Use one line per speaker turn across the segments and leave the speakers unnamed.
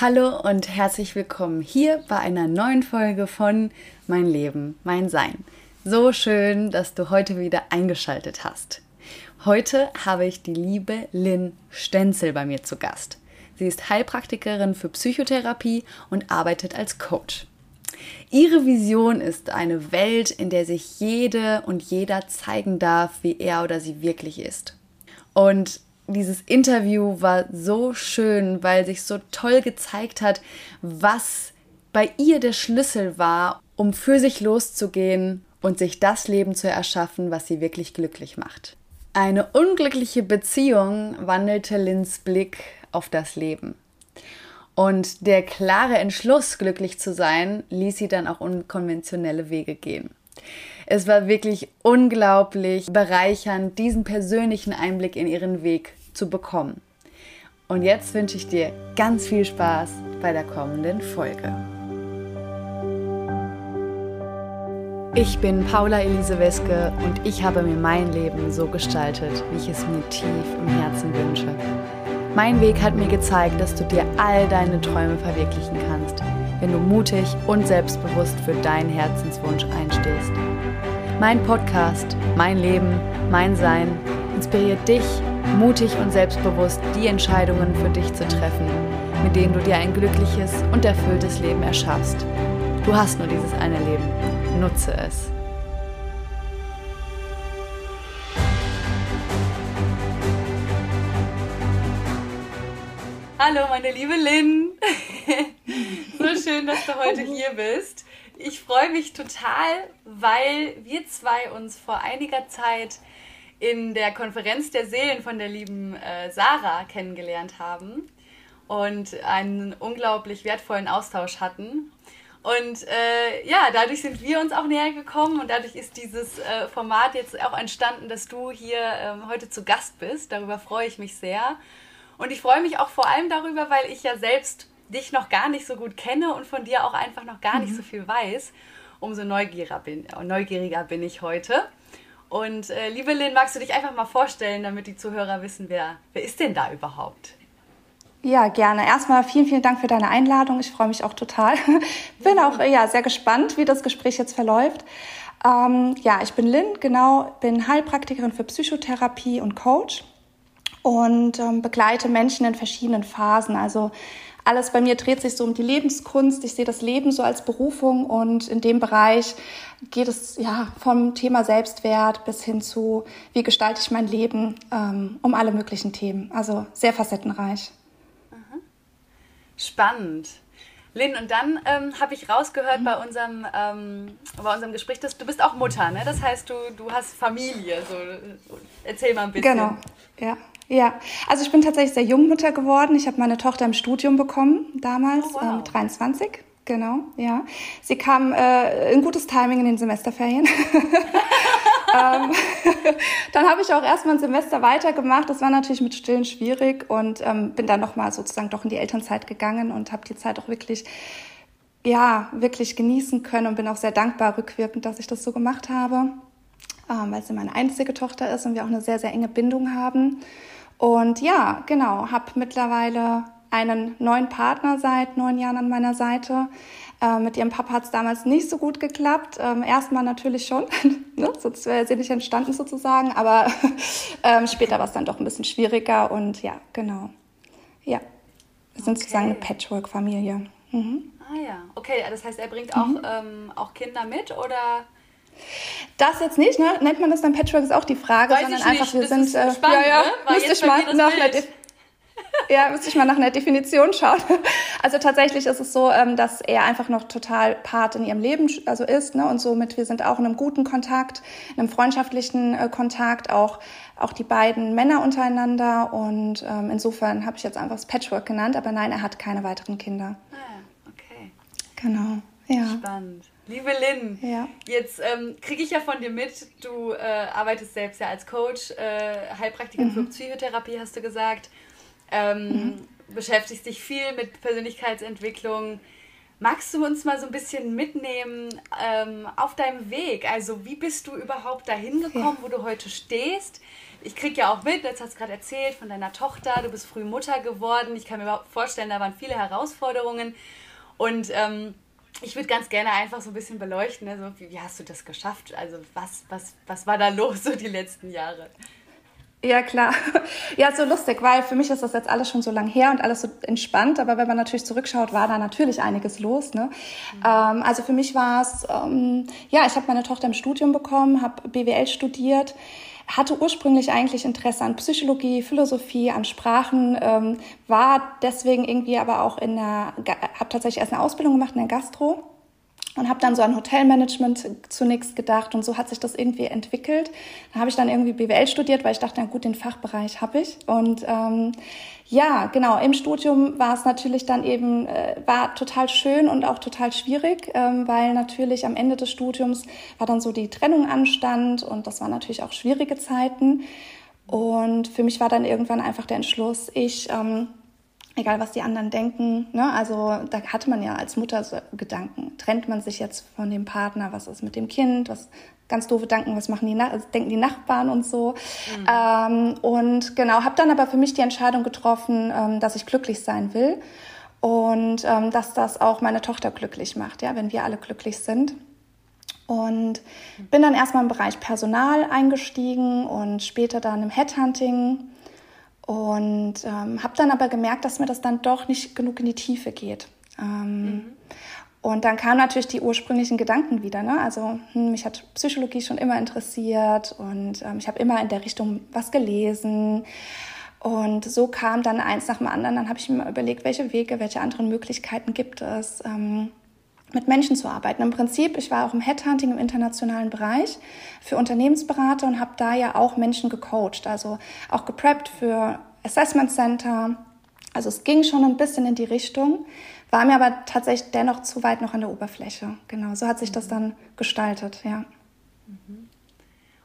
Hallo und herzlich willkommen hier bei einer neuen Folge von Mein Leben, mein Sein. So schön, dass du heute wieder eingeschaltet hast. Heute habe ich die liebe Lynn Stenzel bei mir zu Gast. Sie ist Heilpraktikerin für Psychotherapie und arbeitet als Coach. Ihre Vision ist eine Welt, in der sich jede und jeder zeigen darf, wie er oder sie wirklich ist. Und dieses Interview war so schön, weil sich so toll gezeigt hat, was bei ihr der Schlüssel war, um für sich loszugehen und sich das Leben zu erschaffen, was sie wirklich glücklich macht. Eine unglückliche Beziehung wandelte Lins Blick auf das Leben. Und der klare Entschluss, glücklich zu sein, ließ sie dann auch unkonventionelle Wege gehen. Es war wirklich unglaublich bereichernd, diesen persönlichen Einblick in ihren Weg zu bekommen. Und jetzt wünsche ich dir ganz viel Spaß bei der kommenden Folge. Ich bin Paula Elise Weske und ich habe mir mein Leben so gestaltet, wie ich es mir tief im Herzen wünsche. Mein Weg hat mir gezeigt, dass du dir all deine Träume verwirklichen kannst, wenn du mutig und selbstbewusst für deinen Herzenswunsch einstehst. Mein Podcast, mein Leben, mein Sein inspiriert dich, mutig und selbstbewusst die Entscheidungen für dich zu treffen, mit denen du dir ein glückliches und erfülltes Leben erschaffst. Du hast nur dieses eine Leben. Nutze es. Hallo, meine liebe Lynn. so schön, dass du heute hier bist. Ich freue mich total, weil wir zwei uns vor einiger Zeit in der Konferenz der Seelen von der lieben äh, Sarah kennengelernt haben und einen unglaublich wertvollen Austausch hatten. Und äh, ja, dadurch sind wir uns auch näher gekommen und dadurch ist dieses äh, Format jetzt auch entstanden, dass du hier ähm, heute zu Gast bist. Darüber freue ich mich sehr. Und ich freue mich auch vor allem darüber, weil ich ja selbst dich noch gar nicht so gut kenne und von dir auch einfach noch gar nicht mhm. so viel weiß. Umso neugieriger bin, neugieriger bin ich heute. Und äh, liebe Lynn, magst du dich einfach mal vorstellen, damit die Zuhörer wissen, wer, wer ist denn da überhaupt?
Ja, gerne. Erstmal vielen, vielen Dank für deine Einladung. Ich freue mich auch total. bin auch ja, sehr gespannt, wie das Gespräch jetzt verläuft. Ähm, ja, ich bin Lynn, genau, bin Heilpraktikerin für Psychotherapie und Coach und ähm, begleite Menschen in verschiedenen Phasen. Also alles bei mir dreht sich so um die Lebenskunst. Ich sehe das Leben so als Berufung und in dem Bereich geht es ja vom Thema Selbstwert bis hin zu, wie gestalte ich mein Leben, ähm, um alle möglichen Themen. Also sehr facettenreich.
Spannend. Lynn, und dann ähm, habe ich rausgehört mhm. bei, unserem, ähm, bei unserem Gespräch, dass du bist auch Mutter, ne? Das heißt, du, du hast Familie. So, erzähl mal ein bisschen.
Genau, ja. Ja, also ich bin tatsächlich sehr jung Mutter geworden. Ich habe meine Tochter im Studium bekommen, damals, oh, wow. ähm, 23. Genau, ja. Sie kam äh, in gutes Timing in den Semesterferien. ähm, dann habe ich auch erstmal ein Semester weitergemacht. Das war natürlich mit Stillen schwierig und ähm, bin dann nochmal sozusagen doch in die Elternzeit gegangen und habe die Zeit auch wirklich, ja, wirklich genießen können und bin auch sehr dankbar rückwirkend, dass ich das so gemacht habe, ähm, weil sie meine einzige Tochter ist und wir auch eine sehr, sehr enge Bindung haben. Und ja, genau, habe mittlerweile einen neuen Partner seit neun Jahren an meiner Seite. Äh, mit ihrem Papa hat es damals nicht so gut geklappt. Ähm, erstmal natürlich schon, ne? sonst wäre sie nicht entstanden sozusagen, aber ähm, später war es dann doch ein bisschen schwieriger und ja, genau. Ja, wir sind okay. sozusagen eine Patchwork-Familie.
Mhm. Ah ja, okay, das heißt, er bringt auch, mhm. ähm, auch Kinder mit oder?
Das jetzt nicht, ne? Nennt man das dann Patchwork, ist auch die Frage, Weiß sondern einfach, wir sind. Äh, spannend, ja, ja, ne? müsste ich mal nach einer ja, müsste ich mal nach einer Definition schauen. Also tatsächlich ist es so, ähm, dass er einfach noch total Part in ihrem Leben also ist, ne? Und somit wir sind auch in einem guten Kontakt, in einem freundschaftlichen äh, Kontakt, auch auch die beiden Männer untereinander. Und ähm, insofern habe ich jetzt einfach das Patchwork genannt, aber nein, er hat keine weiteren Kinder.
Ah, okay.
Genau. Ja.
Spannend. Liebe Lynn, ja. jetzt ähm, kriege ich ja von dir mit, du äh, arbeitest selbst ja als Coach, äh, Heilpraktikerin mhm. für Psychotherapie, hast du gesagt, ähm, mhm. beschäftigst dich viel mit Persönlichkeitsentwicklung. Magst du uns mal so ein bisschen mitnehmen ähm, auf deinem Weg? Also wie bist du überhaupt dahin gekommen, ja. wo du heute stehst? ich kriege ja auch mit, jetzt hast du gerade erzählt von deiner Tochter, du bist früh Mutter geworden. Ich kann mir überhaupt vorstellen, da waren viele Herausforderungen. Und ähm, ich würde ganz gerne einfach so ein bisschen beleuchten, also wie, wie, hast du das geschafft? Also was, was, was war da los so die letzten Jahre?
Ja, klar. Ja, so lustig, weil für mich ist das jetzt alles schon so lang her und alles so entspannt. Aber wenn man natürlich zurückschaut, war da natürlich einiges los. Ne? Mhm. Ähm, also für mich war es, ähm, ja, ich habe meine Tochter im Studium bekommen, habe BWL studiert, hatte ursprünglich eigentlich Interesse an Psychologie, Philosophie, an Sprachen, ähm, war deswegen irgendwie aber auch in der, habe tatsächlich erst eine Ausbildung gemacht in der Gastro und habe dann so an Hotelmanagement zunächst gedacht und so hat sich das irgendwie entwickelt. Da habe ich dann irgendwie BWL studiert, weil ich dachte, na gut, den Fachbereich habe ich. Und ähm, ja, genau, im Studium war es natürlich dann eben, äh, war total schön und auch total schwierig, ähm, weil natürlich am Ende des Studiums war dann so die Trennung anstand und das waren natürlich auch schwierige Zeiten. Und für mich war dann irgendwann einfach der Entschluss, ich ähm, egal was die anderen denken. Ne? Also da hatte man ja als Mutter so Gedanken. Trennt man sich jetzt von dem Partner? Was ist mit dem Kind? Was ganz doofe Gedanken, was machen die, also denken die Nachbarn und so. Mhm. Ähm, und genau, habe dann aber für mich die Entscheidung getroffen, ähm, dass ich glücklich sein will und ähm, dass das auch meine Tochter glücklich macht, ja, wenn wir alle glücklich sind. Und bin dann erstmal im Bereich Personal eingestiegen und später dann im Headhunting und ähm, habe dann aber gemerkt, dass mir das dann doch nicht genug in die Tiefe geht. Ähm, mhm. Und dann kamen natürlich die ursprünglichen Gedanken wieder. Ne? Also hm, mich hat Psychologie schon immer interessiert und ähm, ich habe immer in der Richtung was gelesen. Und so kam dann eins nach dem anderen. Dann habe ich mir überlegt, welche Wege, welche anderen Möglichkeiten gibt es, ähm, mit Menschen zu arbeiten. Im Prinzip, ich war auch im Headhunting im internationalen Bereich für Unternehmensberater und habe da ja auch Menschen gecoacht, also auch gepreppt für Assessment Center. Also es ging schon ein bisschen in die Richtung, war mir aber tatsächlich dennoch zu weit noch an der Oberfläche. Genau, so hat sich das dann gestaltet, ja.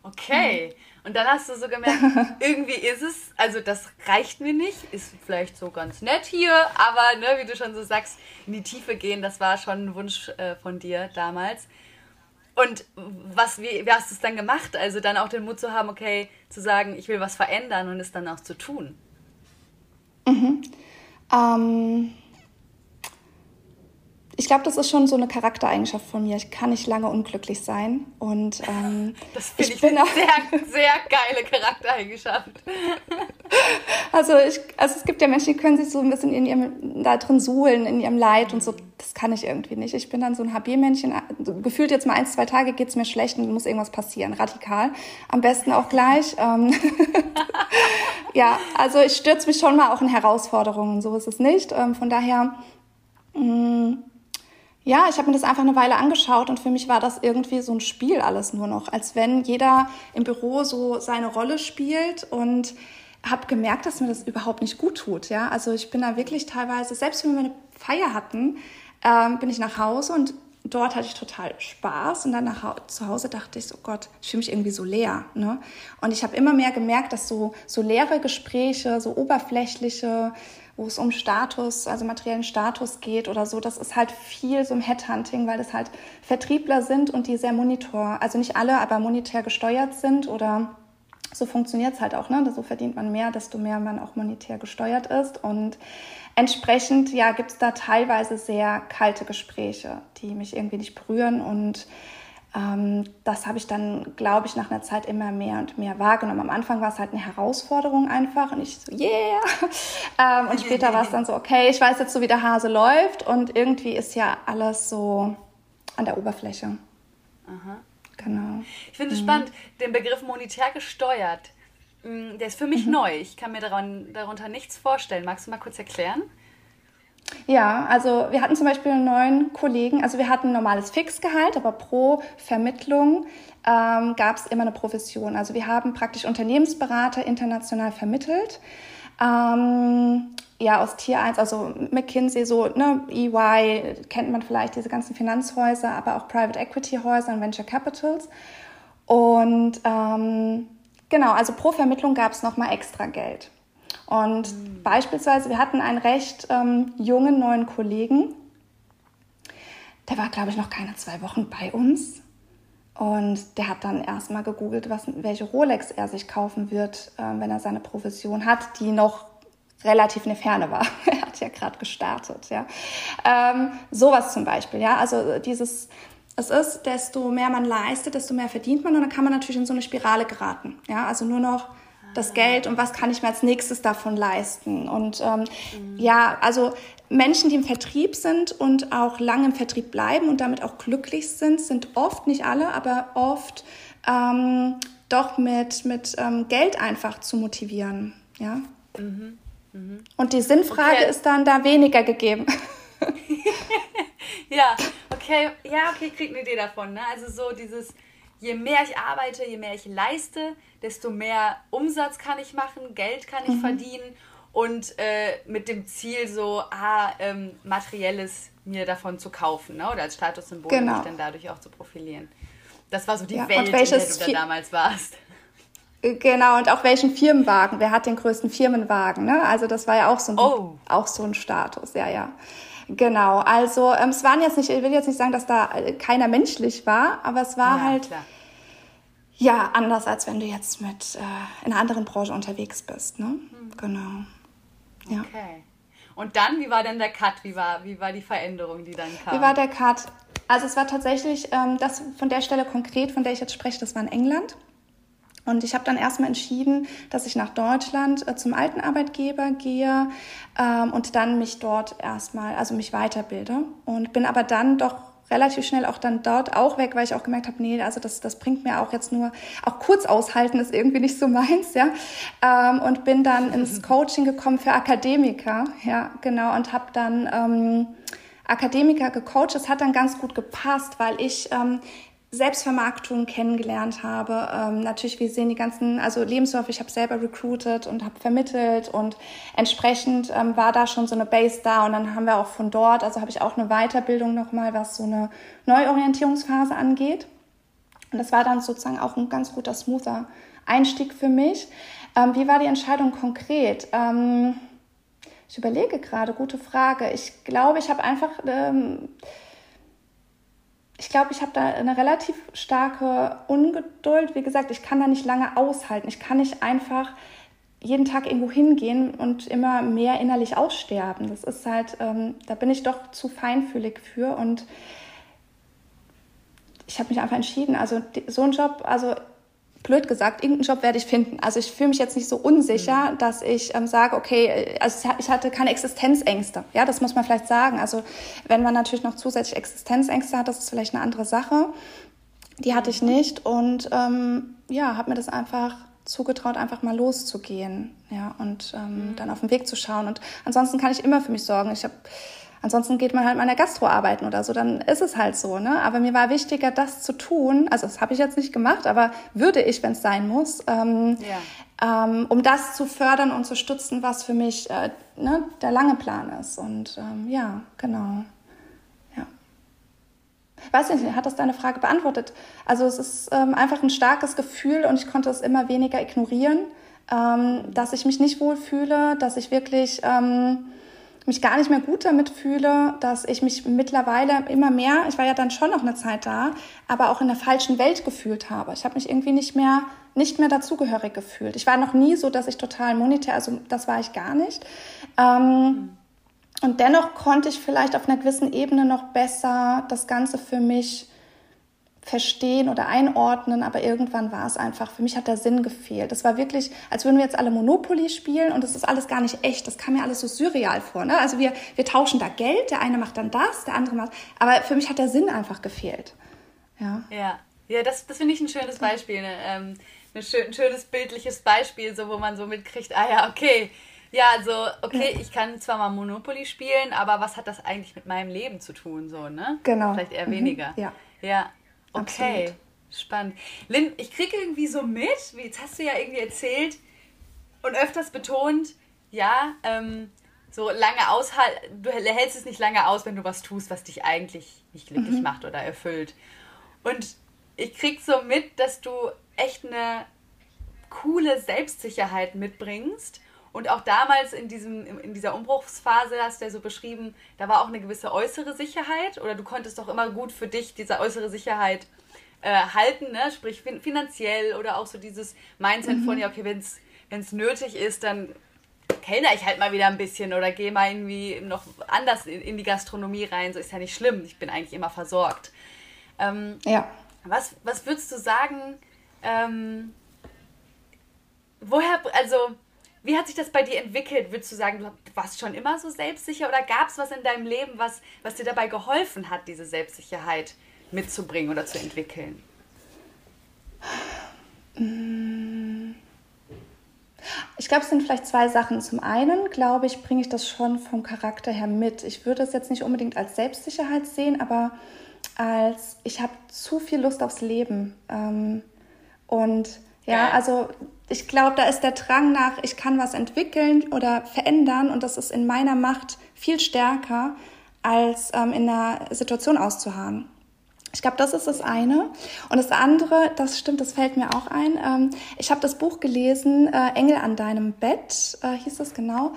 Okay. Und dann hast du so gemerkt, irgendwie ist es, also das reicht mir nicht, ist vielleicht so ganz nett hier, aber ne, wie du schon so sagst, in die Tiefe gehen, das war schon ein Wunsch äh, von dir damals. Und was, wie, wie hast du es dann gemacht? Also dann auch den Mut zu haben, okay, zu sagen, ich will was verändern und es dann auch zu tun.
Mhm. Ähm, ich glaube, das ist schon so eine Charaktereigenschaft von mir. Ich kann nicht lange unglücklich sein. Und ähm,
das finde ich, ich eine sehr, sehr geile Charaktereigenschaft.
Also, ich, also es gibt ja Menschen, die können sich so ein bisschen in ihrem, da drin suhlen, in ihrem Leid und so. Das kann ich irgendwie nicht. Ich bin dann so ein HB-Männchen. Gefühlt jetzt mal ein, zwei Tage geht es mir schlecht und muss irgendwas passieren. Radikal. Am besten auch gleich. Ähm, ja, also ich stürze mich schon mal auch in Herausforderungen. So ist es nicht. Ähm, von daher... Mh, mm, ja, ich habe mir das einfach eine Weile angeschaut und für mich war das irgendwie so ein Spiel alles nur noch, als wenn jeder im Büro so seine Rolle spielt und habe gemerkt, dass mir das überhaupt nicht gut tut. Ja, also ich bin da wirklich teilweise, selbst wenn wir eine Feier hatten, ähm, bin ich nach Hause und dort hatte ich total Spaß und dann nach, zu Hause dachte ich, oh Gott, ich fühle mich irgendwie so leer. Ne? Und ich habe immer mehr gemerkt, dass so, so leere Gespräche, so oberflächliche, wo es um Status, also materiellen Status geht oder so. Das ist halt viel so im Headhunting, weil das halt Vertriebler sind und die sehr monitor, also nicht alle, aber monetär gesteuert sind oder so funktioniert es halt auch. Ne? So verdient man mehr, desto mehr man auch monetär gesteuert ist. Und entsprechend ja, gibt es da teilweise sehr kalte Gespräche, die mich irgendwie nicht berühren und das habe ich dann, glaube ich, nach einer Zeit immer mehr und mehr wahrgenommen. Am Anfang war es halt eine Herausforderung einfach und ich so, yeah. Ähm, und später war es dann so, okay, ich weiß jetzt so, wie der Hase läuft und irgendwie ist ja alles so an der Oberfläche.
Aha. Genau. Ich finde es mhm. spannend, den Begriff monetär gesteuert. Mm, der ist für mich mhm. neu. Ich kann mir daran, darunter nichts vorstellen. Magst du mal kurz erklären?
Ja, also wir hatten zum Beispiel neuen Kollegen, also wir hatten ein normales Fixgehalt, aber pro Vermittlung ähm, gab es immer eine Profession. Also wir haben praktisch Unternehmensberater international vermittelt. Ähm, ja, aus Tier 1, also McKinsey, so, ne, EY, kennt man vielleicht diese ganzen Finanzhäuser, aber auch Private Equity Häuser und Venture Capitals. Und ähm, genau, also pro Vermittlung gab es nochmal extra Geld. Und mhm. beispielsweise, wir hatten einen recht ähm, jungen neuen Kollegen, der war, glaube ich, noch keine zwei Wochen bei uns. Und der hat dann erstmal gegoogelt, was, welche Rolex er sich kaufen wird, äh, wenn er seine Profession hat, die noch relativ eine Ferne war. er hat ja gerade gestartet, ja. Ähm, sowas zum Beispiel, ja. Also dieses, es ist, desto mehr man leistet, desto mehr verdient man und dann kann man natürlich in so eine Spirale geraten, ja. Also nur noch das Geld und was kann ich mir als nächstes davon leisten. Und ähm, mhm. ja, also Menschen, die im Vertrieb sind und auch lange im Vertrieb bleiben und damit auch glücklich sind, sind oft, nicht alle, aber oft ähm, doch mit, mit ähm, Geld einfach zu motivieren. Ja? Mhm. Mhm. Und die Sinnfrage okay. ist dann da weniger gegeben.
ja, okay, ja, okay, ich kriege eine Idee davon. Ne? Also so dieses, je mehr ich arbeite, je mehr ich leiste, desto mehr Umsatz kann ich machen, Geld kann ich mhm. verdienen und äh, mit dem Ziel so, ah, ähm, materielles mir davon zu kaufen ne? oder als Statussymbol genau. mich dann dadurch auch zu profilieren. Das war so die ja, Welt, in der du da damals warst.
Genau, und auch welchen Firmenwagen. Wer hat den größten Firmenwagen? Ne? Also das war ja auch so ein, oh. auch so ein Status, ja, ja. Genau, also ähm, es waren jetzt nicht, ich will jetzt nicht sagen, dass da äh, keiner menschlich war, aber es war ja, halt klar. ja anders, als wenn du jetzt mit äh, in einer anderen Branche unterwegs bist. Ne? Mhm. Genau.
Ja. Okay. Und dann, wie war denn der Cut? Wie war, wie war die Veränderung, die dann kam?
Wie war der Cut? Also es war tatsächlich, ähm, das von der Stelle konkret, von der ich jetzt spreche, das war in England. Und ich habe dann erstmal entschieden, dass ich nach Deutschland äh, zum alten Arbeitgeber gehe ähm, und dann mich dort erstmal, also mich weiterbilde. Und bin aber dann doch relativ schnell auch dann dort auch weg, weil ich auch gemerkt habe, nee, also das, das bringt mir auch jetzt nur, auch kurz aushalten ist irgendwie nicht so meins, ja. Ähm, und bin dann ins Coaching gekommen für Akademiker, ja, genau, und habe dann ähm, Akademiker gecoacht. Das hat dann ganz gut gepasst, weil ich ähm, Selbstvermarktung kennengelernt habe. Ähm, natürlich, wir sehen die ganzen, also Lebensläufe, ich habe selber recruited und habe vermittelt und entsprechend ähm, war da schon so eine Base da und dann haben wir auch von dort, also habe ich auch eine Weiterbildung nochmal, was so eine Neuorientierungsphase angeht. Und das war dann sozusagen auch ein ganz guter, smoother Einstieg für mich. Ähm, wie war die Entscheidung konkret? Ähm, ich überlege gerade, gute Frage. Ich glaube, ich habe einfach ähm, ich glaube, ich habe da eine relativ starke Ungeduld. Wie gesagt, ich kann da nicht lange aushalten. Ich kann nicht einfach jeden Tag irgendwo hingehen und immer mehr innerlich aussterben. Das ist halt, ähm, da bin ich doch zu feinfühlig für und ich habe mich einfach entschieden. Also so ein Job, also blöd gesagt, irgendeinen Job werde ich finden. Also ich fühle mich jetzt nicht so unsicher, mhm. dass ich ähm, sage, okay, äh, also ich hatte keine Existenzängste. Ja, das muss man vielleicht sagen. Also wenn man natürlich noch zusätzlich Existenzängste hat, das ist vielleicht eine andere Sache. Die hatte ich mhm. nicht und ähm, ja, habe mir das einfach zugetraut, einfach mal loszugehen, ja, und ähm, mhm. dann auf den Weg zu schauen. Und ansonsten kann ich immer für mich sorgen. Ich habe Ansonsten geht man halt mal in der Gastro arbeiten oder so, dann ist es halt so. Ne? Aber mir war wichtiger, das zu tun. Also das habe ich jetzt nicht gemacht, aber würde ich, wenn es sein muss, ähm, ja. ähm, um das zu fördern und zu stützen, was für mich äh, ne, der lange Plan ist. Und ähm, ja, genau. Ja. Weiß nicht, hat das deine Frage beantwortet? Also es ist ähm, einfach ein starkes Gefühl und ich konnte es immer weniger ignorieren, ähm, dass ich mich nicht wohlfühle, dass ich wirklich ähm, mich gar nicht mehr gut damit fühle, dass ich mich mittlerweile immer mehr, ich war ja dann schon noch eine Zeit da, aber auch in der falschen Welt gefühlt habe. Ich habe mich irgendwie nicht mehr nicht mehr dazugehörig gefühlt. Ich war noch nie so, dass ich total monetär, also das war ich gar nicht. Ähm, und dennoch konnte ich vielleicht auf einer gewissen Ebene noch besser das Ganze für mich verstehen oder einordnen, aber irgendwann war es einfach, für mich hat der Sinn gefehlt. Das war wirklich, als würden wir jetzt alle Monopoly spielen und das ist alles gar nicht echt. Das kam mir alles so surreal vor. Ne? Also wir, wir tauschen da Geld, der eine macht dann das, der andere macht, aber für mich hat der Sinn einfach gefehlt. Ja,
ja, ja das, das finde ich ein schönes Beispiel. Ne? Ähm, ein, schön, ein schönes bildliches Beispiel, so wo man so mitkriegt, ah ja, okay, ja, also, okay, ich kann zwar mal Monopoly spielen, aber was hat das eigentlich mit meinem Leben zu tun, so, ne?
Genau.
Vielleicht eher mhm. weniger.
Ja.
Ja, Okay, Absolut. spannend. Lynn, ich kriege irgendwie so mit, wie jetzt hast du ja irgendwie erzählt und öfters betont, ja, ähm, so lange aushalten, du hältst es nicht lange aus, wenn du was tust, was dich eigentlich nicht glücklich mhm. macht oder erfüllt. Und ich krieg so mit, dass du echt eine coole Selbstsicherheit mitbringst und auch damals in, diesem, in dieser Umbruchsphase hast du ja so beschrieben, da war auch eine gewisse äußere Sicherheit oder du konntest doch immer gut für dich diese äußere Sicherheit äh, halten, ne? sprich fin finanziell oder auch so dieses Mindset mhm. von, ja, okay, wenn es nötig ist, dann kellner ich halt mal wieder ein bisschen oder gehe mal irgendwie noch anders in, in, die Gastronomie rein. So ist ja nicht schlimm. Ich bin eigentlich immer versorgt. Ähm, ja. Was, was würdest du sagen? Ähm, woher, also, wie hat sich das bei dir entwickelt? Würdest du sagen, du warst schon immer so selbstsicher oder gab es was in deinem Leben, was, was dir dabei geholfen hat, diese Selbstsicherheit mitzubringen oder zu entwickeln?
Mm. Ich glaube, es sind vielleicht zwei Sachen. Zum einen, glaube ich, bringe ich das schon vom Charakter her mit. Ich würde es jetzt nicht unbedingt als Selbstsicherheit sehen, aber als ich habe zu viel Lust aufs Leben. Ähm, und ja, also ich glaube, da ist der Drang nach, ich kann was entwickeln oder verändern und das ist in meiner Macht viel stärker, als ähm, in einer Situation auszuharren. Ich glaube, das ist das eine. Und das andere, das stimmt, das fällt mir auch ein. Ähm, ich habe das Buch gelesen, äh, Engel an deinem Bett, äh, hieß das genau.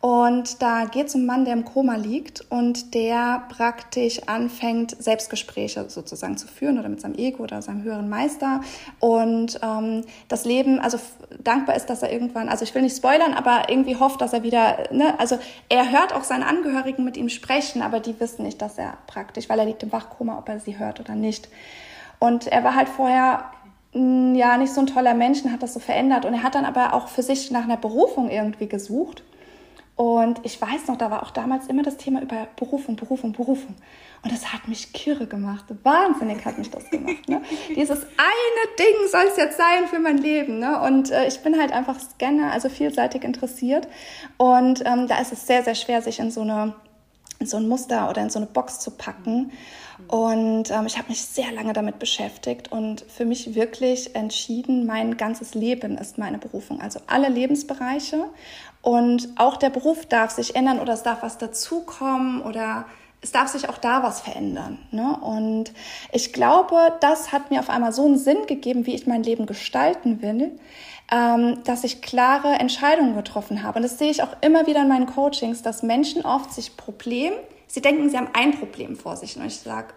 Und da geht es um einen Mann, der im Koma liegt und der praktisch anfängt, Selbstgespräche sozusagen zu führen oder mit seinem Ego oder seinem höheren Meister. Und ähm, das Leben, also dankbar ist, dass er irgendwann, also ich will nicht spoilern, aber irgendwie hofft, dass er wieder, ne, also er hört auch seine Angehörigen mit ihm sprechen, aber die wissen nicht, dass er praktisch, weil er liegt im Wachkoma, ob er sie hört oder nicht. Und er war halt vorher mm, ja nicht so ein toller Mensch hat das so verändert. Und er hat dann aber auch für sich nach einer Berufung irgendwie gesucht und ich weiß noch, da war auch damals immer das Thema über Berufung, Berufung, Berufung. Und das hat mich kirre gemacht. Wahnsinnig hat mich das gemacht. Ne? Dieses eine Ding soll es jetzt sein für mein Leben. Ne? Und äh, ich bin halt einfach Scanner, also vielseitig interessiert. Und ähm, da ist es sehr, sehr schwer, sich in so eine in so ein Muster oder in so eine Box zu packen. Und ähm, ich habe mich sehr lange damit beschäftigt und für mich wirklich entschieden, mein ganzes Leben ist meine Berufung. Also alle Lebensbereiche und auch der Beruf darf sich ändern oder es darf was dazukommen oder es darf sich auch da was verändern. Ne? Und ich glaube, das hat mir auf einmal so einen Sinn gegeben, wie ich mein Leben gestalten will, ähm, dass ich klare Entscheidungen getroffen habe. Und das sehe ich auch immer wieder in meinen Coachings, dass Menschen oft sich Problem, sie denken, sie haben ein Problem vor sich. Und ich sage,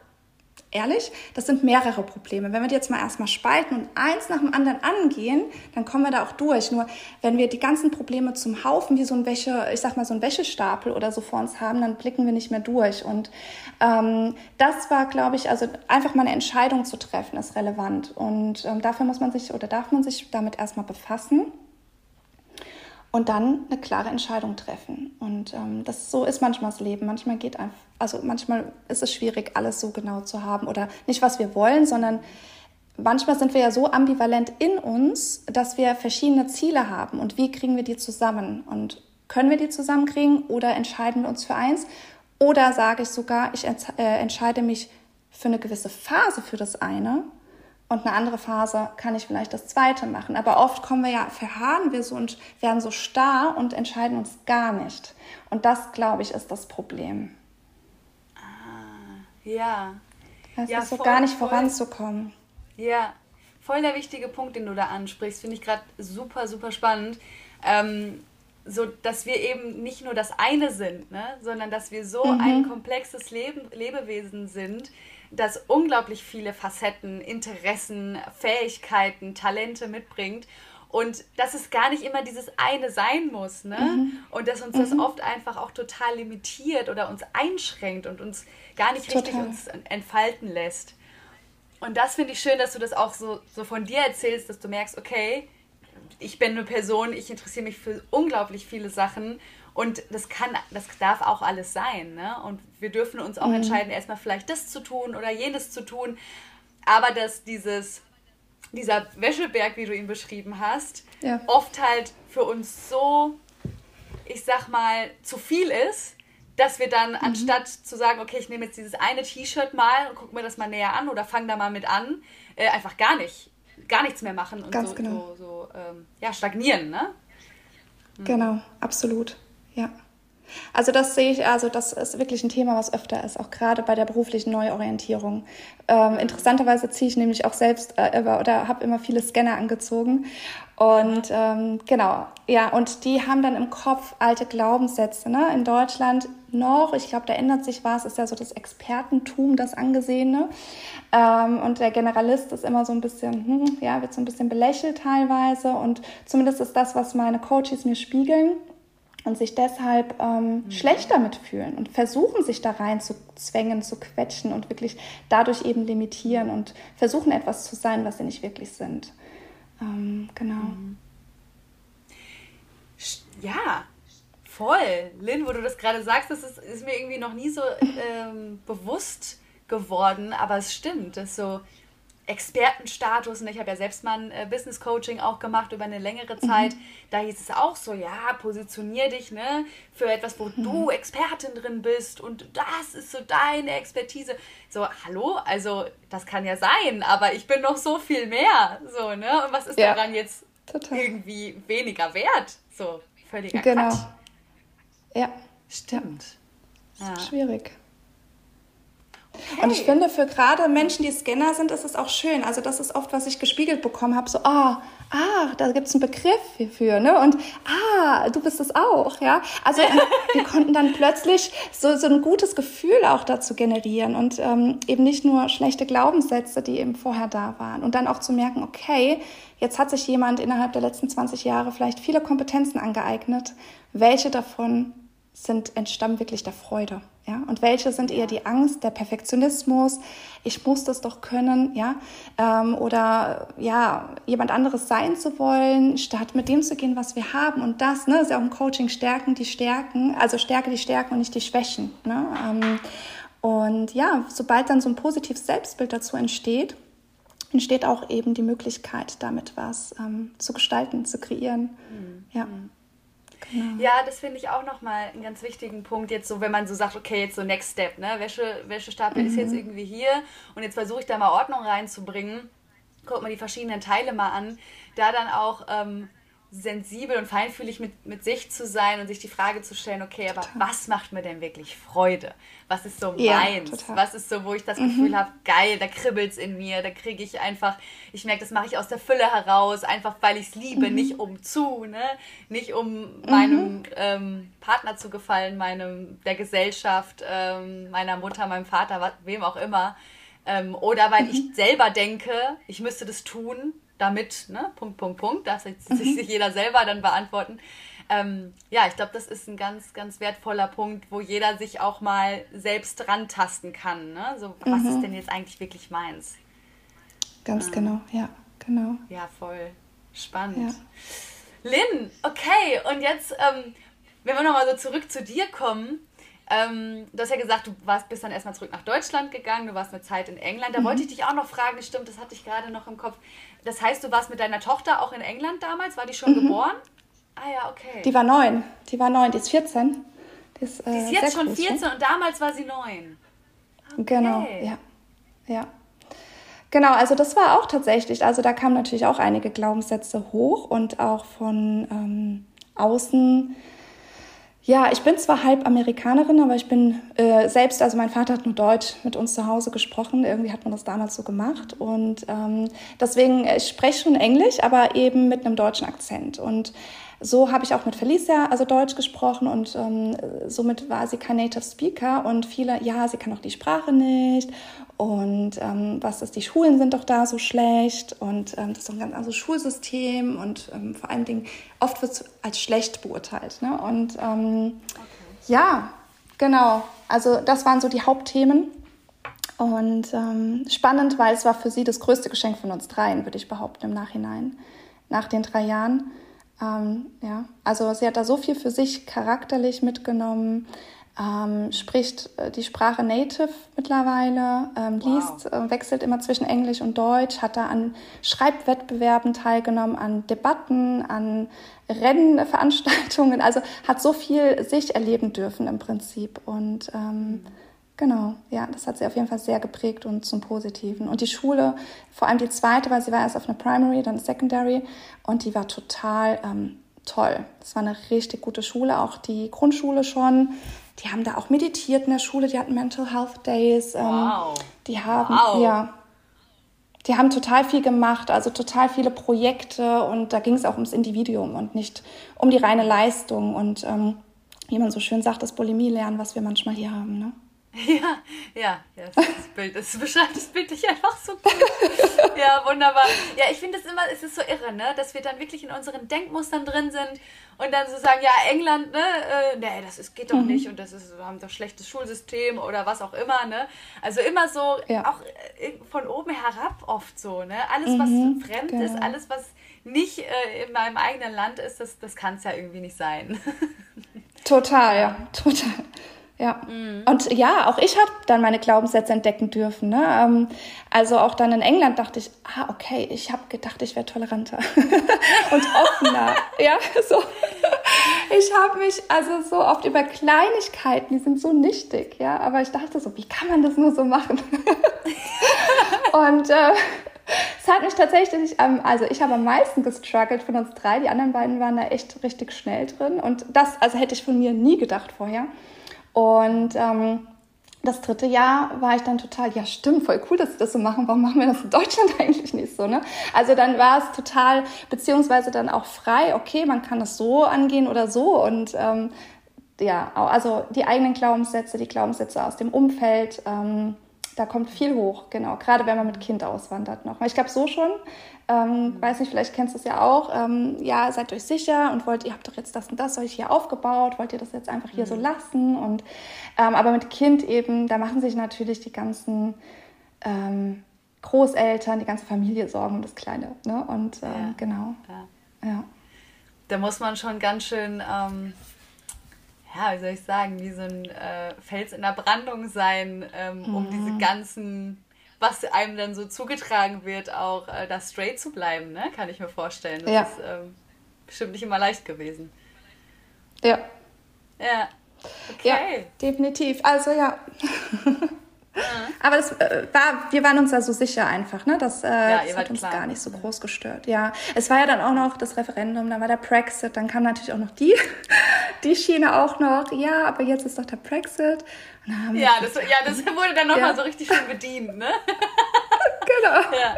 ehrlich, das sind mehrere Probleme. Wenn wir die jetzt mal erstmal spalten und eins nach dem anderen angehen, dann kommen wir da auch durch. Nur wenn wir die ganzen Probleme zum Haufen wie so ein Wäsche, ich sag mal so ein Wäschestapel oder so vor uns haben, dann blicken wir nicht mehr durch. Und ähm, das war, glaube ich, also einfach mal eine Entscheidung zu treffen, ist relevant. Und ähm, dafür muss man sich oder darf man sich damit erstmal befassen und dann eine klare Entscheidung treffen. Und ähm, das so ist manchmal das Leben. Manchmal geht einfach, also manchmal ist es schwierig, alles so genau zu haben oder nicht, was wir wollen, sondern manchmal sind wir ja so ambivalent in uns, dass wir verschiedene Ziele haben. Und wie kriegen wir die zusammen? Und können wir die zusammenkriegen oder entscheiden wir uns für eins? Oder sage ich sogar, ich äh, entscheide mich für eine gewisse Phase für das eine und eine andere Phase kann ich vielleicht das zweite machen. Aber oft kommen wir ja, verharren wir so und werden so starr und entscheiden uns gar nicht. Und das, glaube ich, ist das Problem.
Ah, ja.
Es ja, ist so voll, gar nicht voll, voranzukommen.
Ja, voll der wichtige Punkt, den du da ansprichst, finde ich gerade super, super spannend. Ähm, so, dass wir eben nicht nur das eine sind, ne, sondern dass wir so mhm. ein komplexes Leben, Lebewesen sind, das unglaublich viele Facetten, Interessen, Fähigkeiten, Talente mitbringt. Und dass es gar nicht immer dieses eine sein muss, ne? Mhm. Und dass uns das mhm. oft einfach auch total limitiert oder uns einschränkt und uns gar nicht total. richtig uns entfalten lässt. Und das finde ich schön, dass du das auch so, so von dir erzählst, dass du merkst, okay, ich bin eine Person, ich interessiere mich für unglaublich viele Sachen und das kann, das darf auch alles sein. Ne? Und wir dürfen uns auch mhm. entscheiden, erstmal vielleicht das zu tun oder jenes zu tun. Aber dass dieses, dieser Wäscheberg, wie du ihn beschrieben hast, ja. oft halt für uns so, ich sag mal, zu viel ist, dass wir dann, mhm. anstatt zu sagen, okay, ich nehme jetzt dieses eine T-Shirt mal und gucke mir das mal näher an oder fange da mal mit an, äh, einfach gar nicht, gar nichts mehr machen und Ganz so, genau. so, so ähm, ja, stagnieren, ne?
Genau, absolut. Ja. Also das sehe ich, also das ist wirklich ein Thema, was öfter ist, auch gerade bei der beruflichen Neuorientierung. Ähm, interessanterweise ziehe ich nämlich auch selbst äh, oder habe immer viele Scanner angezogen. Und ähm, genau, ja, und die haben dann im Kopf alte Glaubenssätze. Ne? In Deutschland noch, ich glaube, da ändert sich was, ist ja so das Expertentum, das Angesehene. Ähm, und der Generalist ist immer so ein bisschen, hm, ja, wird so ein bisschen belächelt teilweise. Und zumindest ist das, was meine Coaches mir spiegeln und sich deshalb ähm, mhm. schlecht damit fühlen und versuchen, sich da rein zu zwängen, zu quetschen und wirklich dadurch eben limitieren und versuchen, etwas zu sein, was sie nicht wirklich sind. Ähm, genau. Mhm.
Ja, voll. Lynn, wo du das gerade sagst, das ist, ist, mir irgendwie noch nie so ähm, bewusst geworden, aber es stimmt, dass so Expertenstatus und ich habe ja selbst mal ein äh, Business Coaching auch gemacht über eine längere mhm. Zeit. Mhm. Da hieß es auch so, ja, positionier dich ne, für etwas, wo mhm. du Expertin drin bist und das ist so deine Expertise. So, hallo, also das kann ja sein, aber ich bin noch so viel mehr. So, ne? Und was ist ja. daran jetzt Total. irgendwie weniger wert? So, völliger genau. Quatsch.
Ja.
Stimmt.
Ja. Schwierig. Okay. Und ich finde, für gerade Menschen, die Scanner sind, ist es auch schön. Also das ist oft, was ich gespiegelt bekommen habe, so, ah, ah, da gibt es einen Begriff hierfür, ne? Und ah, du bist es auch, ja. Also wir konnten dann plötzlich so, so ein gutes Gefühl auch dazu generieren und ähm, eben nicht nur schlechte Glaubenssätze, die eben vorher da waren. Und dann auch zu merken, okay, jetzt hat sich jemand innerhalb der letzten 20 Jahre vielleicht viele Kompetenzen angeeignet. Welche davon sind, entstammen wirklich der Freude. Ja? Und welche sind eher die Angst, der Perfektionismus, ich muss das doch können, ja, ähm, oder ja, jemand anderes sein zu wollen, statt mit dem zu gehen, was wir haben. Und das ne, ist ja auch im Coaching Stärken, die Stärken, also Stärke die Stärken und nicht die Schwächen. Ne? Ähm, und ja, sobald dann so ein positives Selbstbild dazu entsteht, entsteht auch eben die Möglichkeit, damit was ähm, zu gestalten, zu kreieren. Mhm. Ja.
Ja, das finde ich auch nochmal einen ganz wichtigen Punkt, jetzt so, wenn man so sagt, okay, jetzt so Next Step, ne? Wäsche, Wäschestapel mhm. ist jetzt mhm. irgendwie hier und jetzt versuche ich da mal Ordnung reinzubringen. Guck mal die verschiedenen Teile mal an. Da dann auch ähm, sensibel und feinfühlig mit, mit sich zu sein und sich die Frage zu stellen, okay, aber total. was macht mir denn wirklich Freude? Was ist so ja, meins? Total. Was ist so, wo ich das mhm. Gefühl habe, geil, da kribbelt es in mir, da kriege ich einfach, ich merke, das mache ich aus der Fülle heraus, einfach weil ich es liebe, mhm. nicht um zu, ne? nicht um meinem mhm. ähm, Partner zu gefallen, meinem, der Gesellschaft, ähm, meiner Mutter, meinem Vater, wem auch immer. Ähm, oder weil ich mhm. selber denke, ich müsste das tun, damit, ne? Punkt, Punkt, Punkt. Das sich mhm. jeder selber dann beantworten. Ähm, ja, ich glaube, das ist ein ganz, ganz wertvoller Punkt, wo jeder sich auch mal selbst rantasten kann. Ne? So, was ist mhm. denn jetzt eigentlich wirklich meins?
Ganz ähm, genau, ja, genau.
Ja, voll spannend. Ja. Lynn, okay, und jetzt, ähm, wenn wir nochmal so zurück zu dir kommen, ähm, du hast ja gesagt, du warst, bist dann erstmal zurück nach Deutschland gegangen, du warst eine Zeit in England. Da mhm. wollte ich dich auch noch fragen, stimmt, das hatte ich gerade noch im Kopf. Das heißt, du warst mit deiner Tochter auch in England damals? War die schon mhm. geboren? Ah ja, okay.
Die war neun. Die war neun, die ist 14.
Die ist, äh, die ist jetzt schon groß, 14 ne? und damals war sie neun.
Okay. Genau, ja. Ja. Genau, also das war auch tatsächlich, also da kamen natürlich auch einige Glaubenssätze hoch und auch von ähm, außen ja, ich bin zwar halb Amerikanerin, aber ich bin äh, selbst, also mein Vater hat nur Deutsch mit uns zu Hause gesprochen. Irgendwie hat man das damals so gemacht. Und ähm, deswegen, ich spreche schon Englisch, aber eben mit einem deutschen Akzent. Und so habe ich auch mit Felicia, also Deutsch gesprochen und ähm, somit war sie kein Native Speaker und viele, ja, sie kann auch die Sprache nicht und ähm, was ist, die Schulen sind doch da so schlecht und ähm, das ist doch ein ganz anderes Schulsystem und ähm, vor allen Dingen oft wird es als schlecht beurteilt. Ne? Und ähm, okay. ja, genau, also das waren so die Hauptthemen. Und ähm, spannend, weil es war für sie das größte Geschenk von uns dreien, würde ich behaupten, im Nachhinein, nach den drei Jahren. Ähm, ja, also sie hat da so viel für sich charakterlich mitgenommen, ähm, spricht äh, die Sprache Native mittlerweile, ähm, wow. liest, äh, wechselt immer zwischen Englisch und Deutsch, hat da an Schreibwettbewerben teilgenommen, an Debatten, an Rennveranstaltungen, also hat so viel sich erleben dürfen im Prinzip und ähm. Genau, ja, das hat sie auf jeden Fall sehr geprägt und zum Positiven. Und die Schule, vor allem die zweite, weil sie war erst auf einer Primary, dann Secondary, und die war total ähm, toll. Das war eine richtig gute Schule, auch die Grundschule schon. Die haben da auch meditiert in der Schule, die hatten Mental Health Days. Ähm, wow. Die haben, wow. ja, die haben total viel gemacht, also total viele Projekte und da ging es auch ums Individuum und nicht um die reine Leistung und ähm, wie man so schön sagt, das Bulimie lernen, was wir manchmal hier haben. Ne?
Ja, ja, ja, das, Bild, das beschreibt das Bild dich einfach so gut. ja, wunderbar. Ja, ich finde es immer, es ist so irre, ne, dass wir dann wirklich in unseren Denkmustern drin sind und dann so sagen, ja, England, ne, äh, nee, das ist, geht doch mhm. nicht und das ist, wir haben doch schlechtes Schulsystem oder was auch immer, ne. Also immer so, ja. auch äh, von oben herab oft so, ne. Alles, was mhm, fremd genau. ist, alles, was nicht äh, in meinem eigenen Land ist, das, das kann es ja irgendwie nicht sein.
total, ja, total. Ja. Mhm. Und ja, auch ich habe dann meine Glaubenssätze entdecken dürfen. Ne? Ähm, also auch dann in England dachte ich, ah, okay, ich habe gedacht, ich wäre toleranter und offener. ja, so. Ich habe mich also so oft über Kleinigkeiten, die sind so nichtig, ja, aber ich dachte so, wie kann man das nur so machen? und äh, es hat mich tatsächlich, also ich habe am meisten gestruggelt von uns drei. Die anderen beiden waren da echt richtig schnell drin. Und das, also hätte ich von mir nie gedacht vorher. Und ähm, das dritte Jahr war ich dann total, ja stimmt, voll cool, dass sie das so machen. Warum machen wir das in Deutschland eigentlich nicht so? Ne? Also dann war es total, beziehungsweise dann auch frei, okay, man kann das so angehen oder so. Und ähm, ja, also die eigenen Glaubenssätze, die Glaubenssätze aus dem Umfeld, ähm, da kommt viel hoch, genau. Gerade wenn man mit Kind auswandert noch. Ich glaube so schon. Ähm, weiß nicht, vielleicht kennst du es ja auch. Ähm, ja, seid euch sicher und wollt, ihr habt doch jetzt das und das euch hier aufgebaut, wollt ihr das jetzt einfach hier mhm. so lassen? Und ähm, aber mit Kind eben, da machen sich natürlich die ganzen ähm, Großeltern, die ganze Familie Sorgen um das Kleine. Ne? Und ähm, ja. genau. Ja. ja.
Da muss man schon ganz schön ähm, ja, wie soll ich sagen, wie so ein äh, Fels in der Brandung sein, ähm, mhm. um diese ganzen, was einem dann so zugetragen wird, auch äh, da straight zu bleiben, ne? kann ich mir vorstellen. Das ja. ist ähm, bestimmt nicht immer leicht gewesen.
Ja.
Ja.
Okay. Ja, definitiv. Also ja. Aber das äh, war, wir waren uns da so sicher einfach, ne? Das, äh, ja, das hat uns klar. gar nicht so groß gestört. Ja, es war ja dann auch noch das Referendum, dann war der Brexit, dann kam natürlich auch noch die, die Schiene auch noch. Ja, aber jetzt ist doch der Brexit.
Ja das, ja, das wurde dann nochmal ja. so richtig schön bedient, ne?
genau. Ja.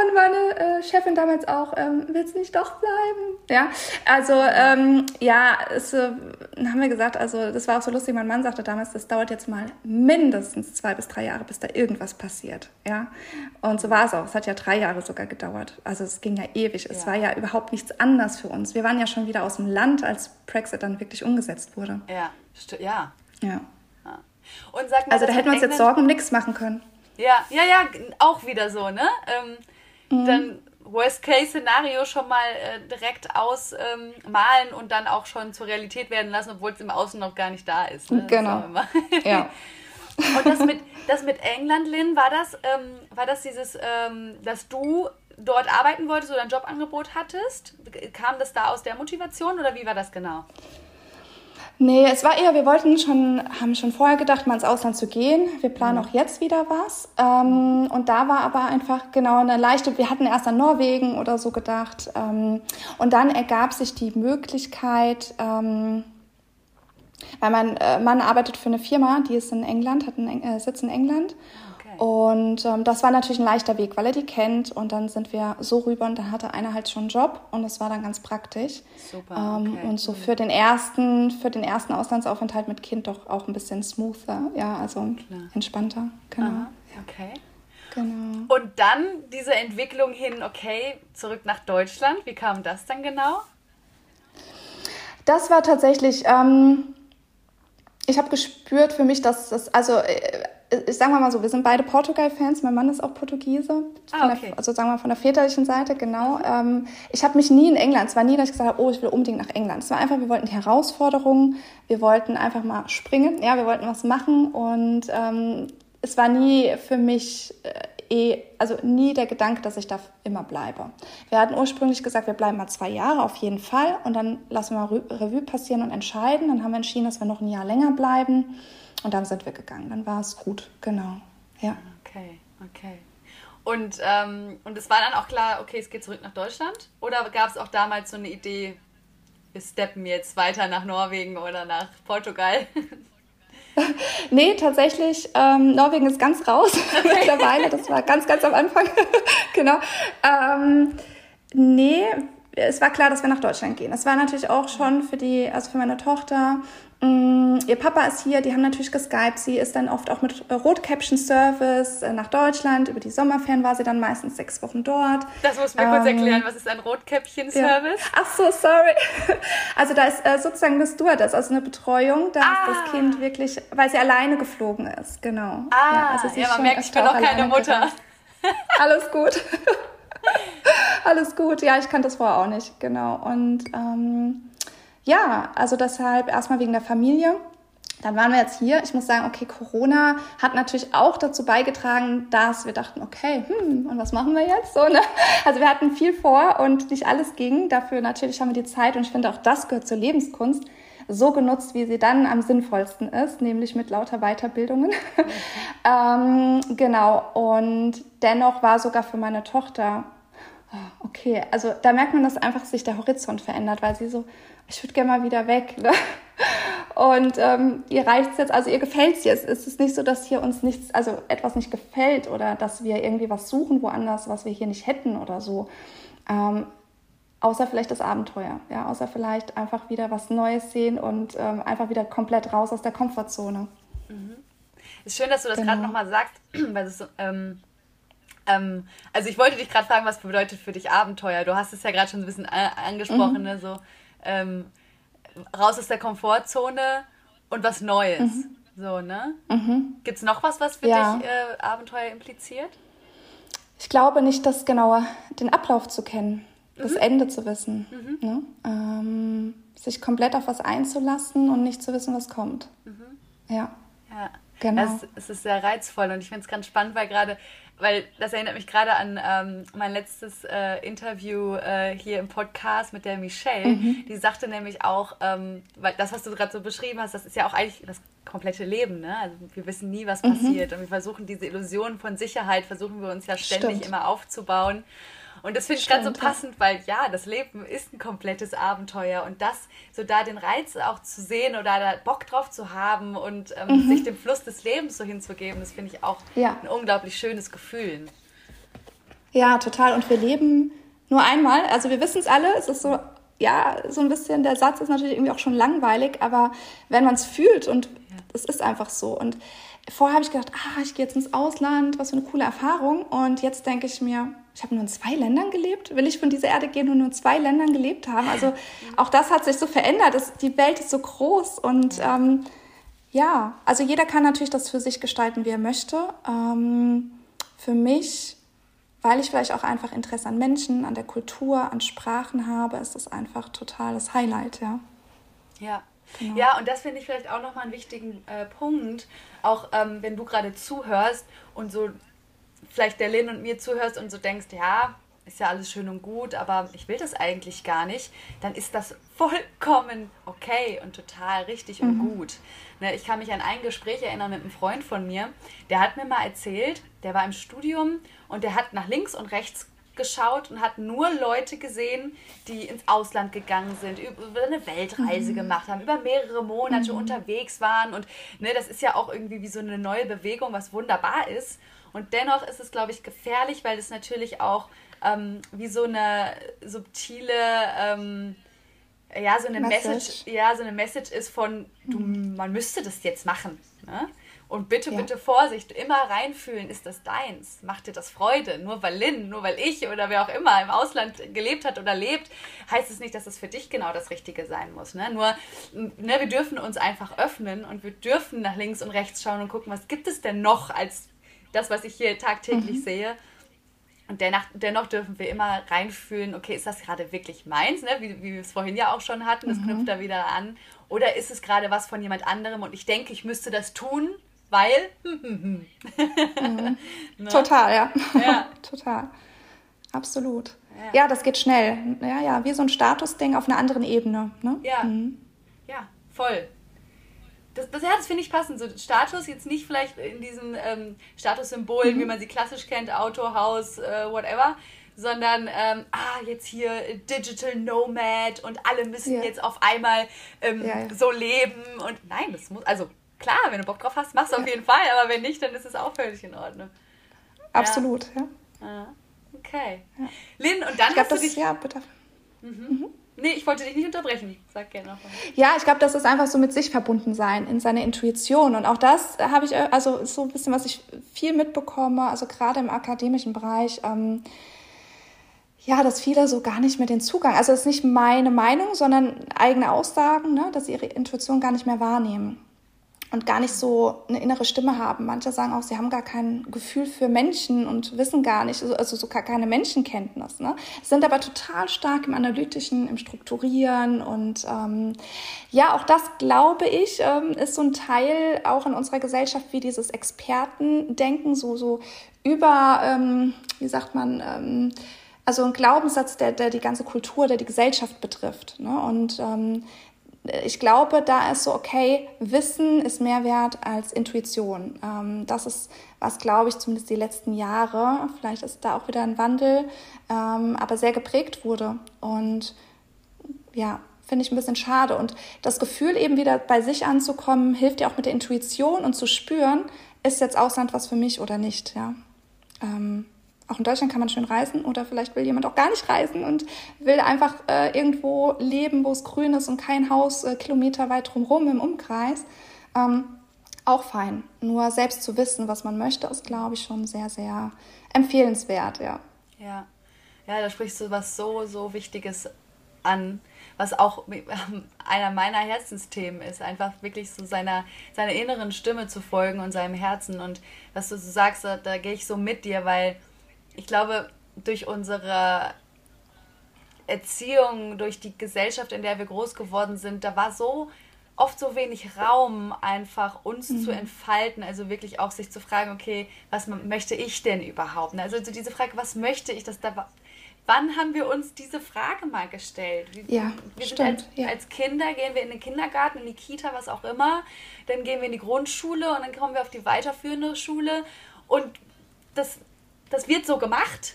Und meine äh, Chefin damals auch, ähm, willst du nicht doch bleiben? Ja, also ähm, ja, es, äh, haben wir gesagt, also das war auch so lustig, mein Mann sagte damals, das dauert jetzt mal mindestens zwei bis drei Jahre, bis da irgendwas passiert. Ja, und so war es auch. Es hat ja drei Jahre sogar gedauert. Also es ging ja ewig. Ja. Es war ja überhaupt nichts anders für uns. Wir waren ja schon wieder aus dem Land, als Brexit dann wirklich umgesetzt wurde.
Ja, ja.
Ja. Und sag mal, also da hätten wir uns jetzt Sorgen um nichts machen können.
Ja, ja, ja, auch wieder so, ne? Ähm, mhm. Dann Worst-Case-Szenario schon mal äh, direkt ausmalen ähm, und dann auch schon zur Realität werden lassen, obwohl es im Außen noch gar nicht da ist. Ne?
Genau. ja.
und das mit, das mit England, Lynn, war das, ähm, war das dieses, ähm, dass du dort arbeiten wolltest oder ein Jobangebot hattest? Kam das da aus der Motivation oder wie war das genau?
Nee, es war eher, wir wollten schon, haben schon vorher gedacht, mal ins Ausland zu gehen. Wir planen mhm. auch jetzt wieder was. Ähm, und da war aber einfach genau eine leichte, wir hatten erst an Norwegen oder so gedacht. Ähm, und dann ergab sich die Möglichkeit, ähm, weil mein äh, Mann arbeitet für eine Firma, die ist in England, hat einen äh, Sitz in England. Und ähm, das war natürlich ein leichter Weg, weil er die kennt. Und dann sind wir so rüber und dann hatte einer halt schon einen Job und das war dann ganz praktisch.
Super.
Ähm, okay. Und so für den ersten, für den ersten Auslandsaufenthalt mit Kind doch auch ein bisschen smoother, ja, also Klar. entspannter. Genau. Aha,
okay.
Genau.
Und dann diese Entwicklung hin, okay, zurück nach Deutschland. Wie kam das dann genau?
Das war tatsächlich, ähm, ich habe gespürt für mich, dass das, also äh, sagen wir mal so, wir sind beide Portugal-Fans. Mein Mann ist auch Portugiese.
Ah, okay.
Der, also sagen wir mal von der väterlichen Seite, genau. Ähm, ich habe mich nie in England, es war nie, dass ich gesagt habe, oh, ich will unbedingt nach England. Es war einfach, wir wollten die Herausforderungen, wir wollten einfach mal springen, ja, wir wollten was machen und ähm, es war nie für mich äh, eh, also nie der Gedanke, dass ich da immer bleibe. Wir hatten ursprünglich gesagt, wir bleiben mal zwei Jahre auf jeden Fall und dann lassen wir mal Revue passieren und entscheiden. Dann haben wir entschieden, dass wir noch ein Jahr länger bleiben. Und dann sind wir gegangen. Dann war es gut, genau. Ja.
Okay, okay. Und, ähm, und es war dann auch klar, okay, es geht zurück nach Deutschland? Oder gab es auch damals so eine Idee, wir steppen jetzt weiter nach Norwegen oder nach Portugal?
nee, tatsächlich, ähm, Norwegen ist ganz raus mittlerweile. Das war ganz, ganz am Anfang. genau. Ähm, nee, es war klar, dass wir nach Deutschland gehen. Es war natürlich auch schon für die, also für meine Tochter, ihr Papa ist hier, die haben natürlich geskypt. Sie ist dann oft auch mit Rotcaption Service äh, nach Deutschland. Über die Sommerferien war sie dann meistens sechs Wochen dort.
Das muss mir ähm, kurz erklären, was ist ein Rotkäppchen Service?
Ja. Ach so, sorry. Also da ist äh, sozusagen eine Stewardess, also eine Betreuung, da ah. das Kind wirklich, weil sie alleine geflogen ist, genau.
Ah, ja, also sie ja man merkt, ich bin auch keine Mutter.
Alles gut. Alles gut, ja, ich kannte das vorher auch nicht, genau. Und ähm, ja, also deshalb erstmal wegen der Familie. Dann waren wir jetzt hier. Ich muss sagen, okay, Corona hat natürlich auch dazu beigetragen, dass wir dachten, okay, hm, und was machen wir jetzt? So, ne? Also wir hatten viel vor und nicht alles ging. Dafür natürlich haben wir die Zeit und ich finde auch das gehört zur Lebenskunst so genutzt, wie sie dann am sinnvollsten ist, nämlich mit lauter Weiterbildungen. Ähm, genau. Und dennoch war sogar für meine Tochter, oh, okay, also da merkt man, dass einfach sich der Horizont verändert, weil sie so, ich würde gerne mal wieder weg. Ne? Und ähm, ihr reicht es jetzt, also ihr gefällt es jetzt. Es ist nicht so, dass hier uns nichts, also etwas nicht gefällt oder dass wir irgendwie was suchen woanders, was wir hier nicht hätten oder so. Ähm, außer vielleicht das Abenteuer, ja, außer vielleicht einfach wieder was Neues sehen und ähm, einfach wieder komplett raus aus der Komfortzone.
Mhm. Ist schön, dass du das genau. gerade nochmal sagst, weil es ähm, ähm, also ich wollte dich gerade fragen, was bedeutet für dich Abenteuer? Du hast es ja gerade schon ein bisschen angesprochen, mhm. ne? so ähm, raus aus der Komfortzone und was Neues. Mhm. So, ne? Mhm. Gibt es noch was, was für ja. dich äh, Abenteuer impliziert?
Ich glaube nicht, das genauer, den Ablauf zu kennen, mhm. das Ende zu wissen. Mhm. Ne? Ähm, sich komplett auf was einzulassen und nicht zu wissen, was kommt. Mhm. Ja.
Ja. Genau. Es, es ist sehr reizvoll und ich finde es ganz spannend, weil gerade weil das erinnert mich gerade an ähm, mein letztes äh, Interview äh, hier im Podcast mit der Michelle. Mhm. Die sagte nämlich auch, ähm, weil das, was du gerade so beschrieben hast, das ist ja auch eigentlich das komplette Leben. Ne? Also wir wissen nie, was mhm. passiert und wir versuchen diese Illusion von Sicherheit, versuchen wir uns ja ständig Stimmt. immer aufzubauen. Und das finde ich ganz so passend, weil ja, das Leben ist ein komplettes Abenteuer und das, so da den Reiz auch zu sehen oder da Bock drauf zu haben und ähm, mhm. sich dem Fluss des Lebens so hinzugeben, das finde ich auch ja. ein unglaublich schönes Gefühl.
Ja, total. Und wir leben nur einmal. Also wir wissen es alle, es ist so, ja, so ein bisschen, der Satz ist natürlich irgendwie auch schon langweilig, aber wenn man es fühlt und es ja. ist einfach so. Und vorher habe ich gedacht, ah, ich gehe jetzt ins Ausland, was für eine coole Erfahrung. Und jetzt denke ich mir, ich habe nur in zwei Ländern gelebt. Will ich von dieser Erde gehen und nur in zwei Ländern gelebt haben? Also auch das hat sich so verändert. Es, die Welt ist so groß und ähm, ja, also jeder kann natürlich das für sich gestalten, wie er möchte. Ähm, für mich, weil ich vielleicht auch einfach Interesse an Menschen, an der Kultur, an Sprachen habe, ist das einfach total das Highlight, ja.
Ja, Genau. Ja, und das finde ich vielleicht auch nochmal einen wichtigen äh, Punkt, auch ähm, wenn du gerade zuhörst und so vielleicht der Lynn und mir zuhörst und so denkst, ja, ist ja alles schön und gut, aber ich will das eigentlich gar nicht, dann ist das vollkommen okay und total richtig mhm. und gut. Ne, ich kann mich an ein Gespräch erinnern mit einem Freund von mir, der hat mir mal erzählt, der war im Studium und der hat nach links und rechts geschaut und hat nur Leute gesehen, die ins Ausland gegangen sind, über eine Weltreise mhm. gemacht haben, über mehrere Monate mhm. unterwegs waren. Und ne, das ist ja auch irgendwie wie so eine neue Bewegung, was wunderbar ist. Und dennoch ist es, glaube ich, gefährlich, weil es natürlich auch ähm, wie so eine subtile, ähm, ja, so eine Message. Message. ja, so eine Message ist von, du, mhm. man müsste das jetzt machen. Ne? Und bitte, ja. bitte Vorsicht, immer reinfühlen, ist das deins? Macht dir das Freude? Nur weil Lynn, nur weil ich oder wer auch immer im Ausland gelebt hat oder lebt, heißt es nicht, dass es für dich genau das Richtige sein muss. Ne? Nur, ne, wir dürfen uns einfach öffnen und wir dürfen nach links und rechts schauen und gucken, was gibt es denn noch als das, was ich hier tagtäglich mhm. sehe. Und dennoch, dennoch, dürfen wir immer reinfühlen, okay, ist das gerade wirklich meins, ne? wie, wie wir es vorhin ja auch schon hatten, das mhm. knüpft da wieder an. Oder ist es gerade was von jemand anderem und ich denke, ich müsste das tun, weil.
mhm. ne? Total, ja. ja. Total. Absolut. Ja. ja. das geht schnell. Ja, ja, wie so ein Statusding auf einer anderen Ebene. Ne?
Ja. Mhm. Ja, voll das, das, ja, das finde ich passend. So Status jetzt nicht vielleicht in diesen ähm, Statussymbolen, mhm. wie man sie klassisch kennt, Auto, Haus, äh, whatever, sondern ähm, ah, jetzt hier Digital Nomad und alle müssen ja. jetzt auf einmal ähm, ja, ja. so leben und nein, das muss, also klar, wenn du Bock drauf hast, machst du auf jeden Fall, aber wenn nicht, dann ist es auch völlig in Ordnung.
Absolut, ja.
Ah, okay. Lynn, und dann
ich glaub, hast du dich... Ja, bitte.
Mhm. Mhm. Nee, ich wollte dich nicht unterbrechen. Sag gerne noch.
Ja, ich glaube, das ist einfach so mit sich verbunden sein, in seiner Intuition. Und auch das habe ich, also so ein bisschen, was ich viel mitbekomme, also gerade im akademischen Bereich, ähm, ja, dass viele so gar nicht mehr den Zugang, also das ist nicht meine Meinung, sondern eigene Aussagen, ne, dass sie ihre Intuition gar nicht mehr wahrnehmen und gar nicht so eine innere Stimme haben. Manche sagen auch, sie haben gar kein Gefühl für Menschen und wissen gar nicht, also so gar keine Menschenkenntnis. Ne? Sind aber total stark im Analytischen, im Strukturieren und ähm, ja, auch das glaube ich ähm, ist so ein Teil auch in unserer Gesellschaft wie dieses Expertendenken, so so über, ähm, wie sagt man, ähm, also ein Glaubenssatz, der, der die ganze Kultur, der die Gesellschaft betrifft. Ne? Und ähm, ich glaube, da ist so, okay, Wissen ist mehr wert als Intuition. Ähm, das ist, was, glaube ich, zumindest die letzten Jahre, vielleicht ist da auch wieder ein Wandel, ähm, aber sehr geprägt wurde. Und ja, finde ich ein bisschen schade. Und das Gefühl, eben wieder bei sich anzukommen, hilft ja auch mit der Intuition und zu spüren, ist jetzt Ausland was für mich oder nicht. Ja. Ähm, auch in Deutschland kann man schön reisen oder vielleicht will jemand auch gar nicht reisen und will einfach äh, irgendwo leben, wo es grün ist und kein Haus äh, kilometerweit drumherum im Umkreis. Ähm, auch fein. Nur selbst zu wissen, was man möchte, ist, glaube ich, schon sehr, sehr empfehlenswert, ja.
Ja, ja da sprichst du was so, so Wichtiges an, was auch einer meiner Herzensthemen ist, einfach wirklich so seiner, seiner inneren Stimme zu folgen und seinem Herzen. Und was du so sagst, da, da gehe ich so mit dir, weil ich glaube, durch unsere Erziehung, durch die Gesellschaft, in der wir groß geworden sind, da war so oft so wenig Raum, einfach uns mhm. zu entfalten. Also wirklich auch sich zu fragen, okay, was möchte ich denn überhaupt? Also so diese Frage, was möchte ich, dass da Wann haben wir uns diese Frage mal gestellt?
Ja,
wir
stimmt.
Als,
ja.
als, Kinder gehen wir in den Kindergarten, in die Kita, was auch immer. Dann gehen wir in die Grundschule und dann kommen wir auf die weiterführende Schule. Und das das wird so gemacht.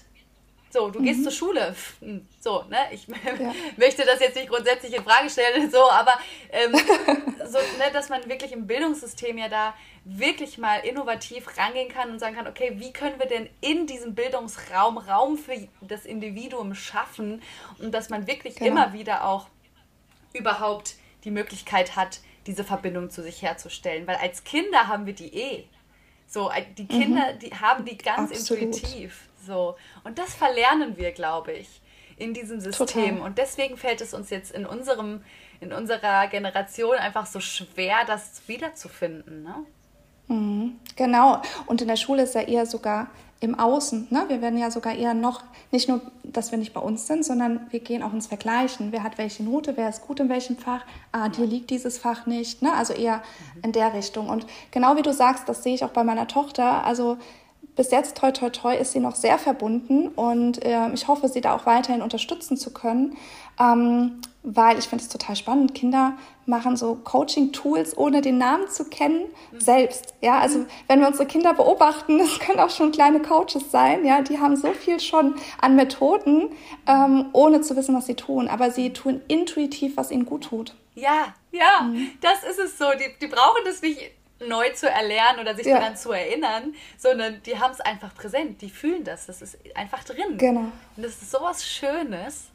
So, du mhm. gehst zur Schule. Hm, so, ne? Ich ja. möchte das jetzt nicht grundsätzlich in Frage stellen, so, aber ähm, so, ne, dass man wirklich im Bildungssystem ja da wirklich mal innovativ rangehen kann und sagen kann, okay, wie können wir denn in diesem Bildungsraum Raum für das Individuum schaffen und dass man wirklich genau. immer wieder auch überhaupt die Möglichkeit hat, diese Verbindung zu sich herzustellen. Weil als Kinder haben wir die eh. So, äh, die Kinder, mhm. die haben die ganz Absolut. intuitiv. So. Und das verlernen wir, glaube ich, in diesem System. Total. Und deswegen fällt es uns jetzt in unserem, in unserer Generation einfach so schwer, das wiederzufinden. Ne?
Mhm. Genau. Und in der Schule ist ja eher sogar im Außen. Ne? Wir werden ja sogar eher noch, nicht nur, dass wir nicht bei uns sind, sondern wir gehen auch ins Vergleichen. Wer hat welche Note, wer ist gut in welchem Fach, ah, dir liegt dieses Fach nicht. Ne? Also eher in der Richtung. Und genau wie du sagst, das sehe ich auch bei meiner Tochter. Also bis jetzt, toi, toi, toi, ist sie noch sehr verbunden und äh, ich hoffe, sie da auch weiterhin unterstützen zu können. Ähm, weil ich finde es total spannend. Kinder machen so Coaching-Tools, ohne den Namen zu kennen, mhm. selbst. Ja, also mhm. wenn wir unsere Kinder beobachten, das können auch schon kleine Coaches sein, ja, die haben so viel schon an Methoden, ähm, ohne zu wissen, was sie tun. Aber sie tun intuitiv, was ihnen gut tut.
Ja, ja, mhm. das ist es so. Die, die brauchen das nicht neu zu erlernen oder sich ja. daran zu erinnern, sondern die haben es einfach präsent, die fühlen das, das ist einfach drin.
Genau.
Und das ist sowas Schönes.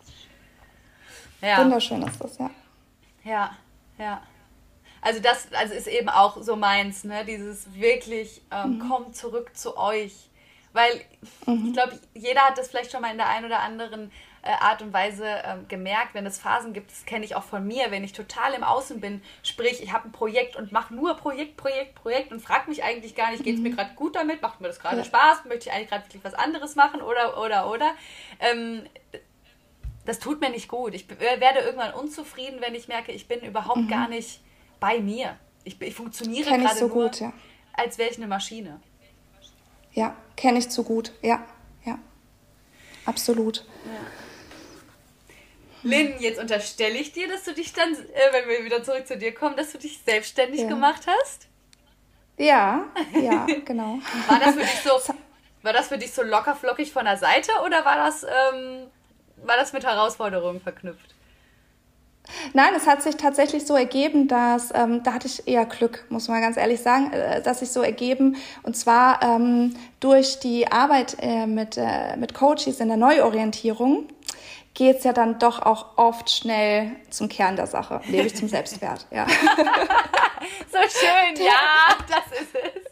Ja. Wunderschön ist das, ja.
Ja, ja. Also das also ist eben auch so meins, ne? Dieses wirklich, ähm, mhm. kommt zurück zu euch. Weil mhm. ich glaube, jeder hat das vielleicht schon mal in der einen oder anderen äh, Art und Weise ähm, gemerkt, wenn es Phasen gibt, das kenne ich auch von mir, wenn ich total im Außen bin, sprich, ich habe ein Projekt und mache nur Projekt, Projekt, Projekt und frage mich eigentlich gar nicht, geht es mhm. mir gerade gut damit, macht mir das gerade ja. Spaß, möchte ich eigentlich gerade wirklich was anderes machen oder, oder, oder. Ähm, das tut mir nicht gut. Ich werde irgendwann unzufrieden, wenn ich merke, ich bin überhaupt mhm. gar nicht bei mir. Ich, ich funktioniere gerade so nur, gut, ja. als wäre ich eine Maschine.
Ja, kenne ich zu gut. Ja, ja. Absolut.
Lynn, jetzt unterstelle ich dir, dass du dich dann, äh, wenn wir wieder zurück zu dir kommen, dass du dich selbstständig ja. gemacht hast?
Ja, ja, genau.
War das für dich so, war das für dich so locker flockig von der Seite oder war das, ähm, war das mit Herausforderungen verknüpft?
Nein, es hat sich tatsächlich so ergeben, dass ähm, da hatte ich eher Glück, muss man ganz ehrlich sagen, äh, dass sich so ergeben und zwar ähm, durch die Arbeit äh, mit äh, mit Coaches in der Neuorientierung geht es ja dann doch auch oft schnell zum Kern der Sache, nämlich zum Selbstwert. Ja.
so schön, ja, das ist es.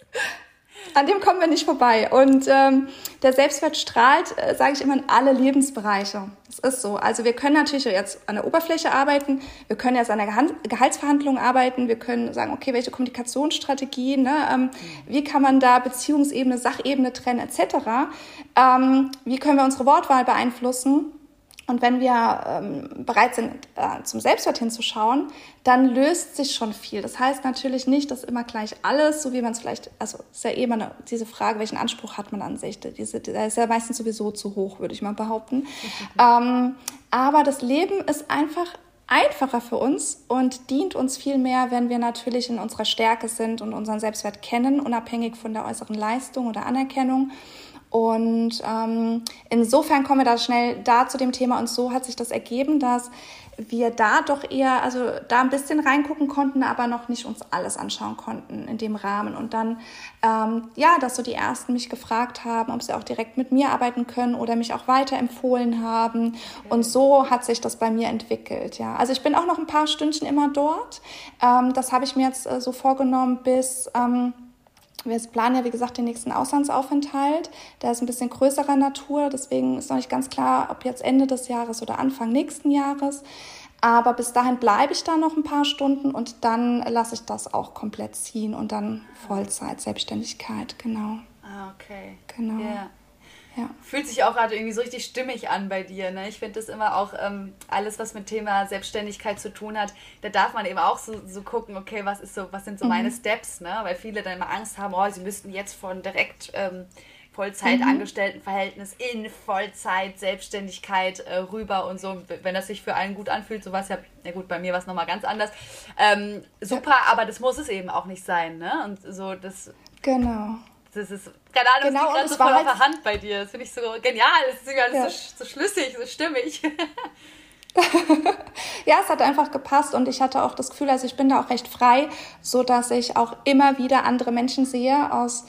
An dem kommen wir nicht vorbei. Und ähm, der Selbstwert strahlt, äh, sage ich immer, in alle Lebensbereiche. Das ist so. Also wir können natürlich jetzt an der Oberfläche arbeiten, wir können jetzt an der Gehaltsverhandlung arbeiten, wir können sagen, okay, welche Kommunikationsstrategien, ne, ähm, wie kann man da Beziehungsebene, Sachebene trennen, etc. Ähm, wie können wir unsere Wortwahl beeinflussen? Und wenn wir ähm, bereit sind, äh, zum Selbstwert hinzuschauen, dann löst sich schon viel. Das heißt natürlich nicht, dass immer gleich alles, so wie man es vielleicht, also ist ja eh immer eine, diese Frage, welchen Anspruch hat man an sich? Diese, der ist ja meistens sowieso zu hoch, würde ich mal behaupten. Mhm. Ähm, aber das Leben ist einfach einfacher für uns und dient uns viel mehr, wenn wir natürlich in unserer Stärke sind und unseren Selbstwert kennen, unabhängig von der äußeren Leistung oder Anerkennung. Und ähm, insofern kommen wir da schnell da zu dem Thema und so hat sich das ergeben, dass wir da doch eher, also da ein bisschen reingucken konnten, aber noch nicht uns alles anschauen konnten in dem Rahmen. Und dann, ähm, ja, dass so die Ersten mich gefragt haben, ob sie auch direkt mit mir arbeiten können oder mich auch weiterempfohlen haben. Und so hat sich das bei mir entwickelt, ja. Also ich bin auch noch ein paar Stündchen immer dort. Ähm, das habe ich mir jetzt äh, so vorgenommen bis... Ähm, wir planen ja, wie gesagt, den nächsten Auslandsaufenthalt. Der ist ein bisschen größerer Natur, deswegen ist noch nicht ganz klar, ob jetzt Ende des Jahres oder Anfang nächsten Jahres. Aber bis dahin bleibe ich da noch ein paar Stunden und dann lasse ich das auch komplett ziehen und dann Vollzeit, Selbstständigkeit, genau.
Ah, okay.
Genau. Yeah.
Ja. Fühlt sich auch gerade irgendwie so richtig stimmig an bei dir. Ne? Ich finde das immer auch ähm, alles, was mit Thema Selbstständigkeit zu tun hat, da darf man eben auch so, so gucken, okay, was ist so, was sind so mhm. meine Steps, ne? Weil viele dann immer Angst haben, oh, sie müssten jetzt von direkt ähm, Vollzeitangestelltenverhältnis in Vollzeit Selbstständigkeit äh, rüber und so, wenn das sich für einen gut anfühlt, so was ja, na gut, bei mir war es nochmal ganz anders. Ähm, super, aber das muss es eben auch nicht sein, ne? Und so das.
Genau.
Das ist, keine Ahnung, genau, das so voll halt auf der Hand bei dir. Das finde ich so genial. Das ist alles ja. so, so schlüssig, so stimmig.
ja, es hat einfach gepasst und ich hatte auch das Gefühl, also ich bin da auch recht frei, so dass ich auch immer wieder andere Menschen sehe aus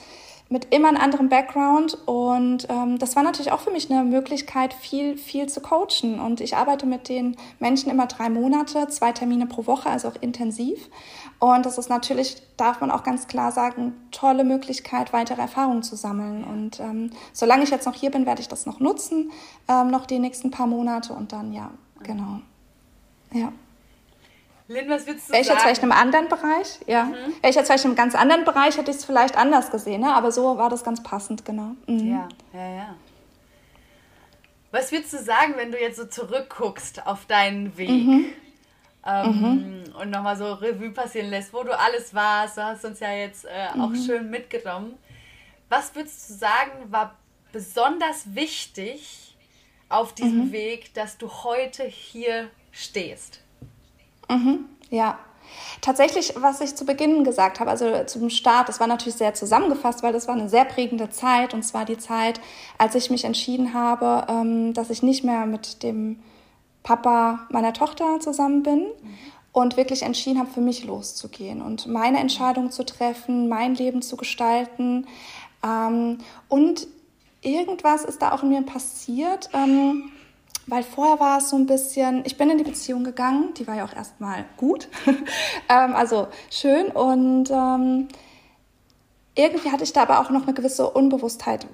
mit immer einem anderen Background und ähm, das war natürlich auch für mich eine Möglichkeit, viel, viel zu coachen und ich arbeite mit den Menschen immer drei Monate, zwei Termine pro Woche, also auch intensiv und das ist natürlich, darf man auch ganz klar sagen, tolle Möglichkeit, weitere Erfahrungen zu sammeln. Und ähm, solange ich jetzt noch hier bin, werde ich das noch nutzen, ähm, noch die nächsten paar Monate und dann, ja, genau. Ja.
Lynn, was würdest du
Wäre ich jetzt vielleicht in einem anderen Bereich? Ja. Mhm. Wäre ich jetzt vielleicht in einem ganz anderen Bereich, hätte ich es vielleicht anders gesehen, ne? aber so war das ganz passend, genau.
Mhm. Ja, ja, ja. Was würdest du sagen, wenn du jetzt so zurückguckst auf deinen Weg? Mhm ähm, mhm. und nochmal so Revue passieren lässt, wo du alles warst. Du hast uns ja jetzt äh, auch mhm. schön mitgenommen. Was würdest du sagen, war besonders wichtig auf diesem mhm. Weg, dass du heute hier stehst?
Mhm. Ja, Tatsächlich, was ich zu Beginn gesagt habe, also zum Start, das war natürlich sehr zusammengefasst, weil das war eine sehr prägende Zeit und zwar die Zeit, als ich mich entschieden habe, ähm, dass ich nicht mehr mit dem Papa meiner Tochter zusammen bin und wirklich entschieden habe, für mich loszugehen und meine Entscheidung zu treffen, mein Leben zu gestalten. Ähm, und irgendwas ist da auch in mir passiert, ähm, weil vorher war es so ein bisschen, ich bin in die Beziehung gegangen, die war ja auch erstmal gut, ähm, also schön und ähm, irgendwie hatte ich da aber auch noch eine gewisse Unbewusstheit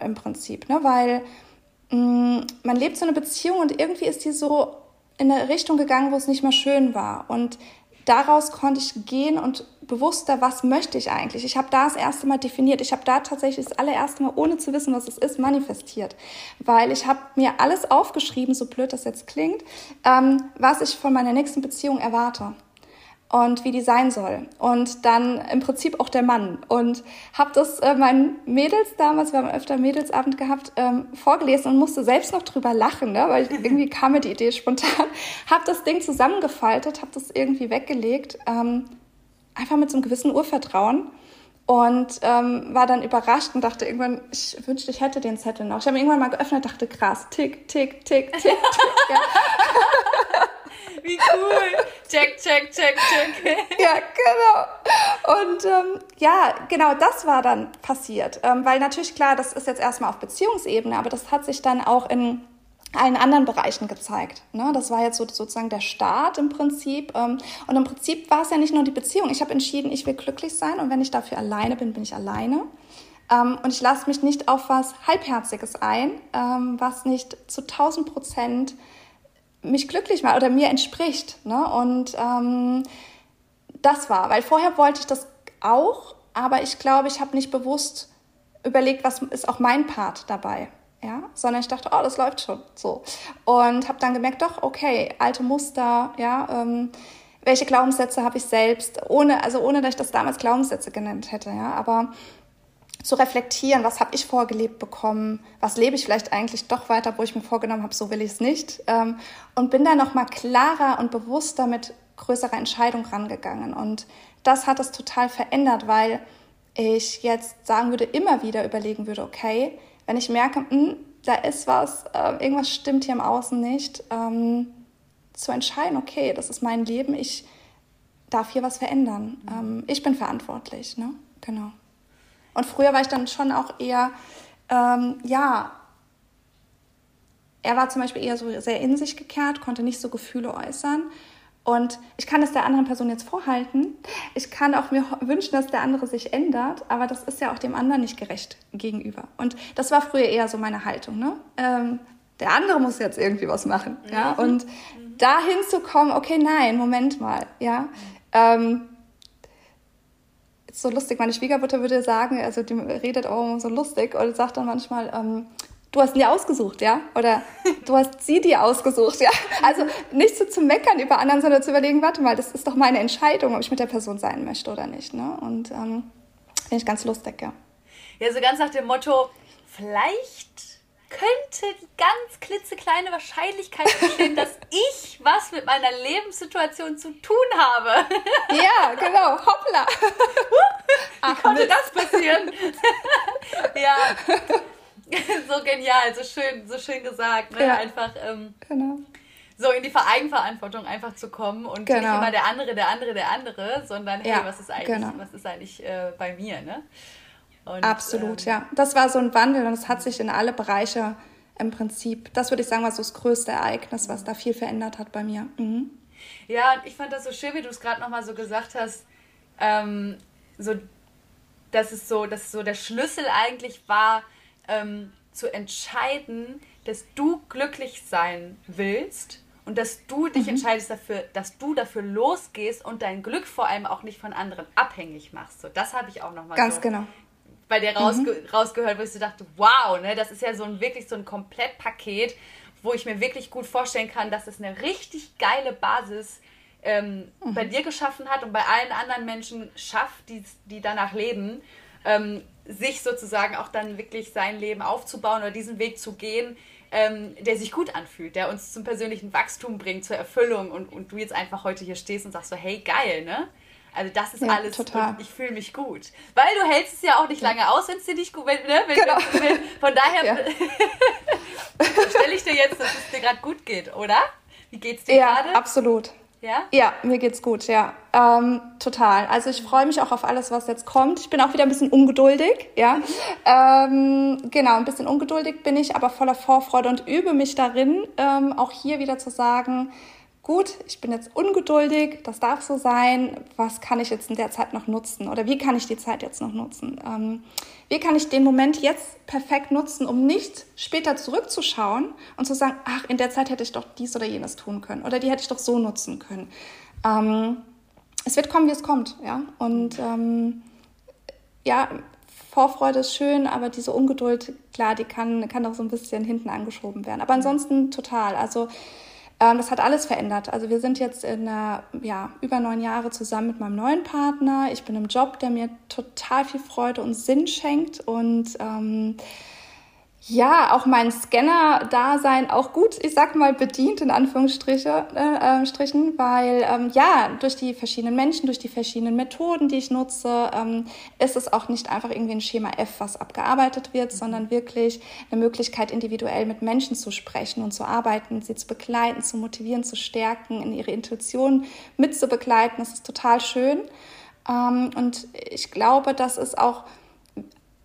im Prinzip, ne? weil Mm, man lebt so eine Beziehung und irgendwie ist die so in eine Richtung gegangen, wo es nicht mehr schön war. Und daraus konnte ich gehen und bewusster, was möchte ich eigentlich? Ich habe da das erste Mal definiert. Ich habe da tatsächlich das allererste Mal, ohne zu wissen, was es ist, manifestiert. Weil ich habe mir alles aufgeschrieben, so blöd das jetzt klingt, ähm, was ich von meiner nächsten Beziehung erwarte. und wie die sein soll. Und dann im Prinzip auch der Mann. Und habe das äh, meinen Mädels damals, wir haben öfter Mädelsabend gehabt, ähm, vorgelesen und musste selbst noch drüber lachen, ne? weil irgendwie kam mir die Idee spontan. habe das Ding zusammengefaltet, habe das irgendwie weggelegt, ähm, einfach mit so einem gewissen Urvertrauen. Und ähm, war dann überrascht und dachte irgendwann, ich wünschte, ich hätte den Zettel noch. Ich habe ihn irgendwann mal geöffnet, dachte, krass, tick, tick, tick, tick, tick. Ja.
Wie cool. Check, check, check, check.
ja, genau. Und ähm, ja, genau das war dann passiert. Ähm, weil natürlich, klar, das ist jetzt erstmal auf Beziehungsebene, aber das hat sich dann auch in allen anderen Bereichen gezeigt. Ne? Das war jetzt so, sozusagen der Start im Prinzip. Ähm, und im Prinzip war es ja nicht nur die Beziehung. Ich habe entschieden, ich will glücklich sein und wenn ich dafür alleine bin, bin ich alleine. Ähm, und ich lasse mich nicht auf was Halbherziges ein, ähm, was nicht zu 1000 Prozent mich glücklich macht oder mir entspricht. Ne? Und ähm, das war, weil vorher wollte ich das auch, aber ich glaube, ich habe nicht bewusst überlegt, was ist auch mein Part dabei. Ja, sondern ich dachte, oh, das läuft schon so. Und habe dann gemerkt, doch, okay, alte Muster, ja, ähm, welche Glaubenssätze habe ich selbst, ohne, also ohne, dass ich das damals Glaubenssätze genannt hätte, ja, aber zu reflektieren, was habe ich vorgelebt bekommen, was lebe ich vielleicht eigentlich doch weiter, wo ich mir vorgenommen habe, so will ich es nicht. Ähm, und bin da nochmal klarer und bewusster mit größerer Entscheidung rangegangen. Und das hat es total verändert, weil ich jetzt sagen würde, immer wieder überlegen würde, okay, wenn ich merke, mh, hm, da ist was, äh, irgendwas stimmt hier im Außen nicht, ähm, zu entscheiden, okay, das ist mein Leben, ich darf hier was verändern. Ähm, ich bin verantwortlich, ne? Genau. Und früher war ich dann schon auch eher, ähm, ja, er war zum Beispiel eher so sehr in sich gekehrt, konnte nicht so Gefühle äußern. Und ich kann es der anderen Person jetzt vorhalten. Ich kann auch mir wünschen, dass der andere sich ändert, aber das ist ja auch dem anderen nicht gerecht gegenüber. Und das war früher eher so meine Haltung. Ne? Ähm, der andere muss jetzt irgendwie was machen. Ja? Mhm. Und mhm. dahin zu kommen, okay, nein, Moment mal. Ja? Ähm, so lustig. Meine Schwiegermutter würde sagen, also die redet auch so lustig und sagt dann manchmal, ähm, du hast ihn dir ausgesucht, ja? Oder du hast sie dir ausgesucht, ja? Also nicht so zu meckern über anderen, sondern zu überlegen, warte mal, das ist doch meine Entscheidung, ob ich mit der Person sein möchte oder nicht, ne? Und ähm, finde ich ganz lustig, ja.
Ja, so ganz nach dem Motto, vielleicht könnte die ganz klitzekleine Wahrscheinlichkeit bestehen, dass ich was mit meiner Lebenssituation zu tun habe.
Ja, genau. Hoppla.
Wie konnte das passieren? ja. So genial, so schön, so schön gesagt. Ne? Ja. Einfach ähm, genau. so in die Eigenverantwortung einfach zu kommen und genau. nicht immer der andere, der andere, der andere, sondern hey, ja, was ist eigentlich, genau. was ist eigentlich äh, bei mir, ne?
Und, Absolut, ähm, ja. Das war so ein Wandel und es hat sich in alle Bereiche im Prinzip, das würde ich sagen, war so das größte Ereignis, was da viel verändert hat bei mir. Mhm.
Ja, und ich fand das so schön, wie du es gerade nochmal so gesagt hast, ähm, so, dass es so, dass so der Schlüssel eigentlich war, ähm, zu entscheiden, dass du glücklich sein willst und dass du dich mhm. entscheidest dafür, dass du dafür losgehst und dein Glück vor allem auch nicht von anderen abhängig machst. So, das habe ich auch nochmal
Ganz so genau
bei dir rausge mhm. rausgehört, wo ich so dachte, wow, ne, das ist ja so ein wirklich so ein Komplettpaket, wo ich mir wirklich gut vorstellen kann, dass es eine richtig geile Basis ähm, mhm. bei dir geschaffen hat und bei allen anderen Menschen schafft, die, die danach leben, ähm, sich sozusagen auch dann wirklich sein Leben aufzubauen oder diesen Weg zu gehen, ähm, der sich gut anfühlt, der uns zum persönlichen Wachstum bringt, zur Erfüllung und, und du jetzt einfach heute hier stehst und sagst so, hey, geil, ne? Also das ist ja, alles total. ich fühle mich gut. Weil du hältst es ja auch nicht ja. lange aus, wenn es dir nicht gut, wenn, ne? wenn, genau. wenn, von daher ja. stelle ich dir jetzt, dass es dir gerade gut geht, oder? Wie geht's dir
ja,
gerade?
Ja, absolut. Ja? Ja, mir geht's gut, ja. Ähm, total. Also ich freue mich auch auf alles, was jetzt kommt. Ich bin auch wieder ein bisschen ungeduldig, ja. Ähm, genau, ein bisschen ungeduldig bin ich, aber voller Vorfreude und übe mich darin, ähm, auch hier wieder zu sagen, gut, ich bin jetzt ungeduldig, das darf so sein, was kann ich jetzt in der Zeit noch nutzen oder wie kann ich die Zeit jetzt noch nutzen? Ähm, wie kann ich den Moment jetzt perfekt nutzen, um nicht später zurückzuschauen und zu sagen, ach, in der Zeit hätte ich doch dies oder jenes tun können oder die hätte ich doch so nutzen können. Ähm, es wird kommen, wie es kommt, ja. Und ähm, ja, Vorfreude ist schön, aber diese Ungeduld, klar, die kann, kann auch so ein bisschen hinten angeschoben werden. Aber ansonsten total. Also Ähm, das hat alles verändert. Also wir sind jetzt in einer, ja, über neun Jahre zusammen mit meinem neuen Partner. Ich bin im Job, der mir total viel Freude und Sinn schenkt und ähm, ja, auch mein Scanner-Dasein auch gut, ich sag mal, bedient, in Anführungsstrichen, äh, äh, Strichen, weil ähm, ja, durch die verschiedenen Menschen, durch die verschiedenen Methoden, die ich nutze, ähm, ist es auch nicht einfach irgendwie ein Schema F, was abgearbeitet wird, sondern wirklich eine Möglichkeit, individuell mit Menschen zu sprechen und zu arbeiten, sie zu begleiten, zu motivieren, zu stärken, in ihre Intuition mitzubegleiten. Das ist total schön. Ähm, und ich glaube, das ist auch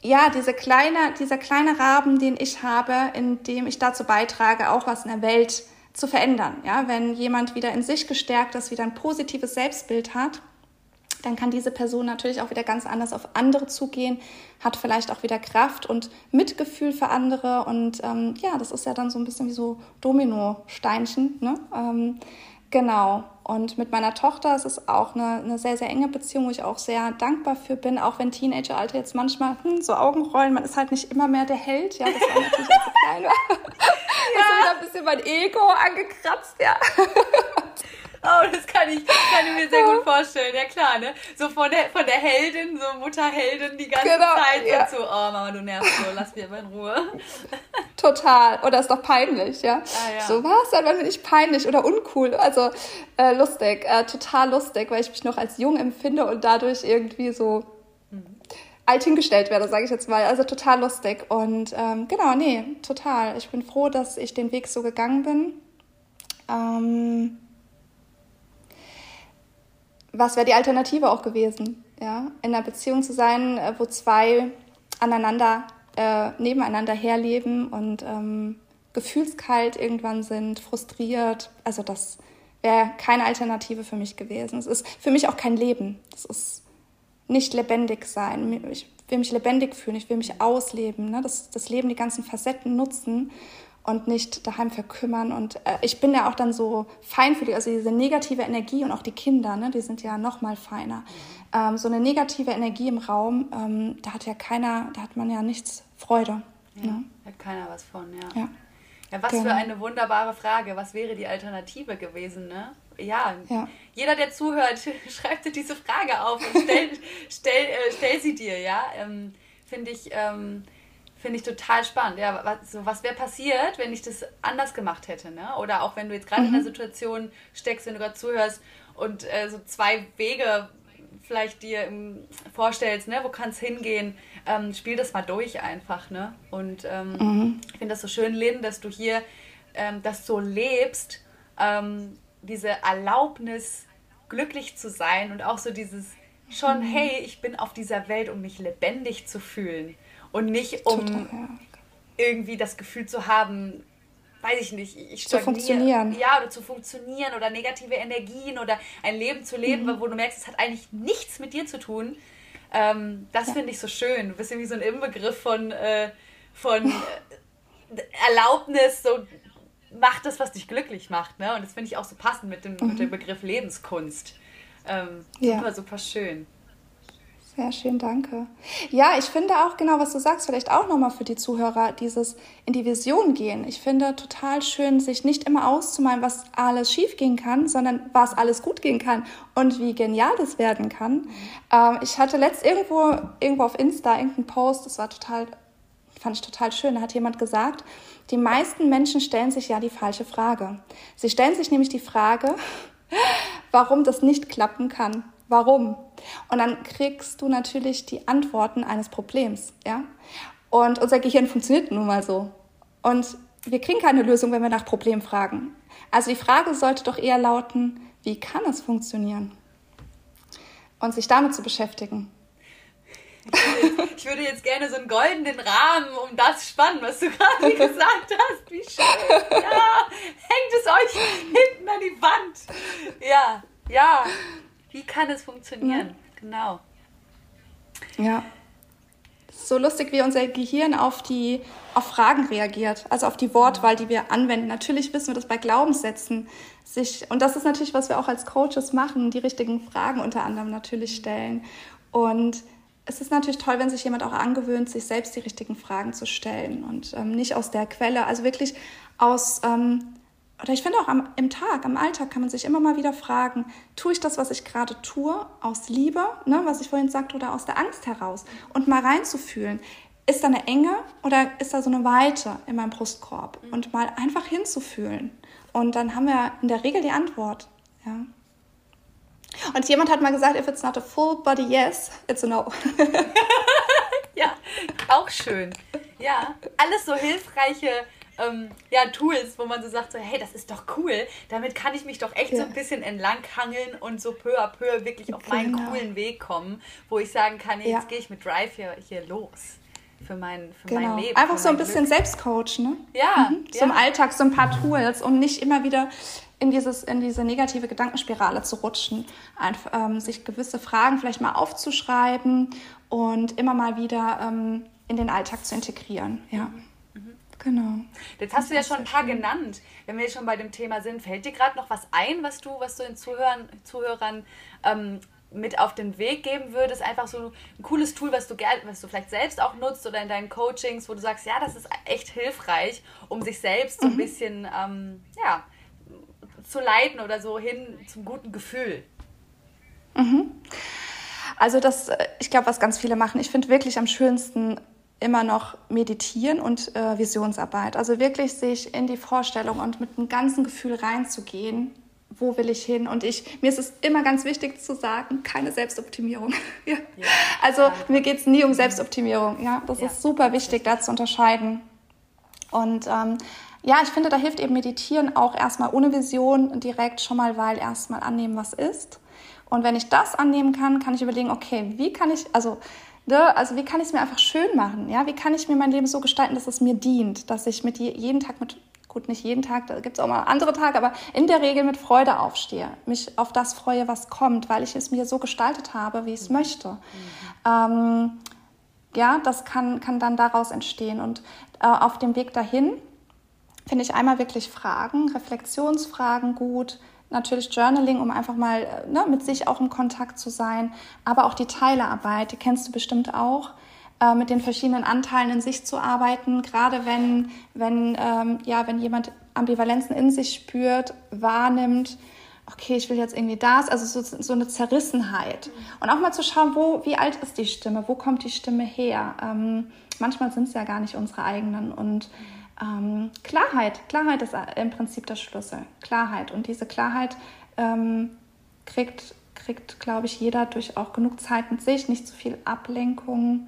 ja, diese kleine, dieser kleine Rahmen, den ich habe, in dem ich dazu beitrage, auch was in der Welt zu verändern. Ja, wenn jemand wieder in sich gestärkt ist, wieder ein positives Selbstbild hat, dann kann diese Person natürlich auch wieder ganz anders auf andere zugehen, hat vielleicht auch wieder Kraft und Mitgefühl für andere. Und ähm, ja, das ist ja dann so ein bisschen wie so Domino-Steinchen. Ne? Ähm, Genau. Und mit meiner Tochter ist es auch eine, eine sehr, sehr enge Beziehung, wo ich auch sehr dankbar für bin, auch wenn Teenageralter jetzt manchmal hm, so Augenrollen, man ist halt nicht immer mehr der Held. Ja, das war natürlich, als ich klein war. Ja. Ist wieder ein bisschen mein Ego angekratzt, ja.
Oh, das kann ich, kann ich mir sehr gut vorstellen. Ja klar, ne? So von der, von der Heldin, so Mutterheldin die ganze genau, Zeit ja. so, oh Mama, du nervst so, lass mich aber in Ruhe.
Total. Oder ist doch peinlich, ja? Ah, ja. So was, dann bin ich peinlich oder uncool. Also äh, lustig, äh, total lustig, weil ich mich noch als jung empfinde und dadurch irgendwie so mhm. alt hingestellt werde, sage ich jetzt mal. Also total lustig. Und ähm, genau, nee, total. Ich bin froh, dass ich den Weg so gegangen bin. Ähm, was wäre die Alternative auch gewesen? Ja, in einer Beziehung zu sein, äh, wo zwei aneinander, äh, nebeneinander herleben und ähm, gefühlskalt irgendwann sind, frustriert. Also das wäre keine Alternative für mich gewesen. Es ist für mich auch kein Leben. Das ist nicht lebendig sein. Ich will mich lebendig fühlen, ich will mich ausleben, ne? das, das Leben, die ganzen Facetten nutzen und nicht daheim verkümmern. Und äh, ich bin ja auch dann so feinfühlig, also diese negative Energie und auch die Kinder, ne, die sind ja noch mal feiner. Ähm, so eine negative Energie im Raum, ähm, da hat ja keiner, da hat man ja nichts Freude.
Ja, ne? Hat keiner was von, ja. ja. Ja, was genau. für eine wunderbare Frage. Was wäre die Alternative gewesen, ne? Ja, ja. jeder, der zuhört, schreibt dir diese Frage auf und stell, stell, äh, stell sie dir, ja. Ähm, Finde ich, ähm, Finde ich total spannend. Ja, was, so, was wäre passiert, wenn ich das anders gemacht hätte? Ne? Oder auch wenn du jetzt gerade mhm. in einer Situation steckst, wenn du gerade zuhörst und äh, so zwei Wege vielleicht dir im, vorstellst, ne? wo kann es hingehen, ähm, spiel das mal durch einfach. Ne? Und ähm, mhm. ich finde das so schön, Lynn, dass du hier ähm, das so lebst, ähm, diese Erlaubnis, glücklich zu sein und auch so dieses schon, mhm. hey, ich bin auf dieser Welt, um mich lebendig zu fühlen und nicht um Total, ja. irgendwie das Gefühl zu haben, weiß ich nicht, ich
zu funktionieren.
Ja, oder zu funktionieren oder negative Energien oder ein Leben zu leben, mhm. wo du merkst, es hat eigentlich nichts mit dir zu tun. Ähm, das ja. finde ich so schön. Du bist irgendwie so ein Inbegriff von, äh, von äh, Erlaubnis, so mach das, was dich glücklich macht. Ne? Und das finde ich auch so passend mit dem, mhm. mit dem Begriff Lebenskunst. Ähm, super, ja. super schön.
Sehr schön, danke. Ja, ich finde auch genau, was du sagst, vielleicht auch nochmal für die Zuhörer, dieses in die Vision gehen. Ich finde total schön, sich nicht immer auszumalen, was alles schief gehen kann, sondern was alles gut gehen kann und wie genial das werden kann. Ähm, ich hatte letzt irgendwo, irgendwo auf Insta irgendeinen Post, das war total, fand ich total schön. Da hat jemand gesagt, die meisten Menschen stellen sich ja die falsche Frage. Sie stellen sich nämlich die Frage, warum das nicht klappen kann. Warum? Und dann kriegst du natürlich die Antworten eines Problems, ja? Und unser Gehirn funktioniert nun mal so. Und wir kriegen keine Lösung, wenn wir nach Problemen fragen. Also die Frage sollte doch eher lauten, wie kann es funktionieren? Und sich damit zu beschäftigen.
Ich würde jetzt gerne so einen goldenen Rahmen um das spannen, was du gerade gesagt hast. Wie schön. Ja, hängt es euch hinten an die Wand. Ja, ja. Wie kann es funktionieren? Ja. Genau.
Ja. So lustig, wie unser Gehirn auf die auf Fragen reagiert, also auf die Wortwahl, die wir anwenden. Natürlich wissen wir das bei Glaubenssätzen sich und das ist natürlich, was wir auch als Coaches machen, die richtigen Fragen unter anderem natürlich stellen. Und es ist natürlich toll, wenn sich jemand auch angewöhnt, sich selbst die richtigen Fragen zu stellen und ähm, nicht aus der Quelle, also wirklich aus ähm, oder ich finde auch am, im Tag, am Alltag kann man sich immer mal wieder fragen, tue ich das, was ich gerade tue, aus Liebe, ne, was ich vorhin sagte, oder aus der Angst heraus? Und mal reinzufühlen, ist da eine Enge oder ist da so eine Weite in meinem Brustkorb? Mhm. Und mal einfach hinzufühlen. Und dann haben wir in der Regel die Antwort. Ja. Und jemand hat mal gesagt, if it's not a full body yes, it's a no.
ja, auch schön. Ja, alles so hilfreiche ähm, ja, Tools, wo man so sagt, so, hey, das ist doch cool, damit kann ich mich doch echt ja. so ein bisschen entlanghangeln und so peu à peu wirklich auf meinen genau. coolen Weg kommen, wo ich sagen kann, jetzt ja. gehe ich mit Drive hier, hier los für mein, für genau. mein Leben.
Einfach so ein bisschen Glück. Selbstcoach, ne? Ja. Mhm. So ja. im Alltag so ein paar Tools, um nicht immer wieder in, dieses, in diese negative Gedankenspirale zu rutschen. Einfach, ähm, sich gewisse Fragen vielleicht mal aufzuschreiben und immer mal wieder ähm, in den Alltag zu integrieren. Ja. Genau.
Jetzt hast du ja schon ein paar genannt. Wenn wir schon bei dem Thema sind, fällt dir gerade noch was ein, was du, was du den Zuhörern, Zuhörern ähm, mit auf den Weg geben würdest? Einfach so ein cooles Tool, was du, was du vielleicht selbst auch nutzt oder in deinen Coachings, wo du sagst, ja, das ist echt hilfreich, um sich selbst so ein mhm. bisschen ähm, ja, zu leiten oder so hin zum guten Gefühl.
Mhm. Also das, äh, ich glaube, was ganz viele machen, ich finde wirklich am schönsten immer noch meditieren und äh, Visionsarbeit. Also wirklich sich in die Vorstellung und mit einem ganzen Gefühl reinzugehen, wo will ich hin? Und ich, mir ist es immer ganz wichtig zu sagen, keine Selbstoptimierung. ja. Ja, also mir geht es nie um Selbstoptimierung. Ja, das ja, ist super wichtig, da zu unterscheiden. Und ähm, ja, ich finde, da hilft eben Meditieren auch erstmal ohne Vision direkt schon mal, weil erstmal annehmen, was ist. Und wenn ich das annehmen kann, kann ich überlegen, okay, wie kann ich, also Ne? Also wie kann ich es mir einfach schön machen? Ja? Wie kann ich mir mein Leben so gestalten, dass es mir dient, dass ich mit je, jeden Tag mit gut, nicht jeden Tag, da gibt es auch mal andere Tage, aber in der Regel mit Freude aufstehe, mich auf das freue, was kommt, weil ich es mir so gestaltet habe, wie ich es mhm. möchte. Mhm. Ähm, ja, das kann, kann dann daraus entstehen. Und äh, auf dem Weg dahin finde ich einmal wirklich Fragen, Reflexionsfragen gut, natürlich Journaling, um einfach mal äh, ne, mit sich auch im Kontakt zu sein, aber auch die Teilearbeit, die kennst du bestimmt auch, äh, mit den verschiedenen Anteilen in sich zu arbeiten, gerade wenn, wenn, ähm, ja, wenn jemand Ambivalenzen in sich spürt, wahrnimmt, okay, ich will jetzt irgendwie das, also so, so eine Zerrissenheit. Und auch mal zu schauen, wo, wie alt ist die Stimme, wo kommt die Stimme her? Ähm, manchmal sind es ja gar nicht unsere eigenen und ähm, Klarheit. Klarheit ist im Prinzip der Schlüssel. Klarheit. Und diese Klarheit ähm, kriegt, kriegt glaube ich, jeder durch auch genug Zeit mit sich, nicht zu viel Ablenkung.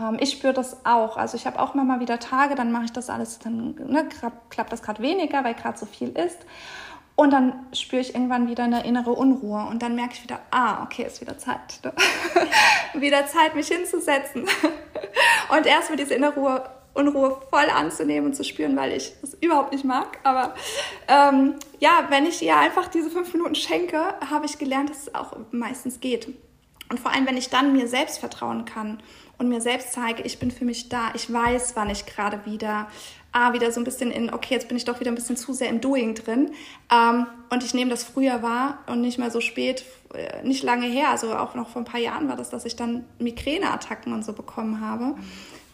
Ähm, ich spüre das auch. Also ich habe auch immer mal wieder Tage, dann mache ich das alles, dann ne, klappt das gerade weniger, weil gerade so viel ist. Und dann spüre ich irgendwann wieder eine innere Unruhe und dann merke ich wieder, ah, okay, ist wieder Zeit. Ne? wieder Zeit, mich hinzusetzen. und erst mit dieser innere Unruhe voll anzunehmen und zu spüren, weil ich das überhaupt nicht mag. Aber ähm, ja, wenn ich ihr einfach diese fünf Minuten schenke, habe ich gelernt, dass es auch meistens geht. Und vor allem, wenn ich dann mir selbst vertrauen kann und mir selbst zeige, ich bin für mich da, ich weiß, wann ich gerade wieder, ah, wieder so ein bisschen in, okay, jetzt bin ich doch wieder ein bisschen zu sehr im Doing drin. Ähm, und ich nehme das früher wahr und nicht mal so spät, äh, nicht lange her, also auch noch vor ein paar Jahren war das, dass ich dann Migräneattacken und so bekommen habe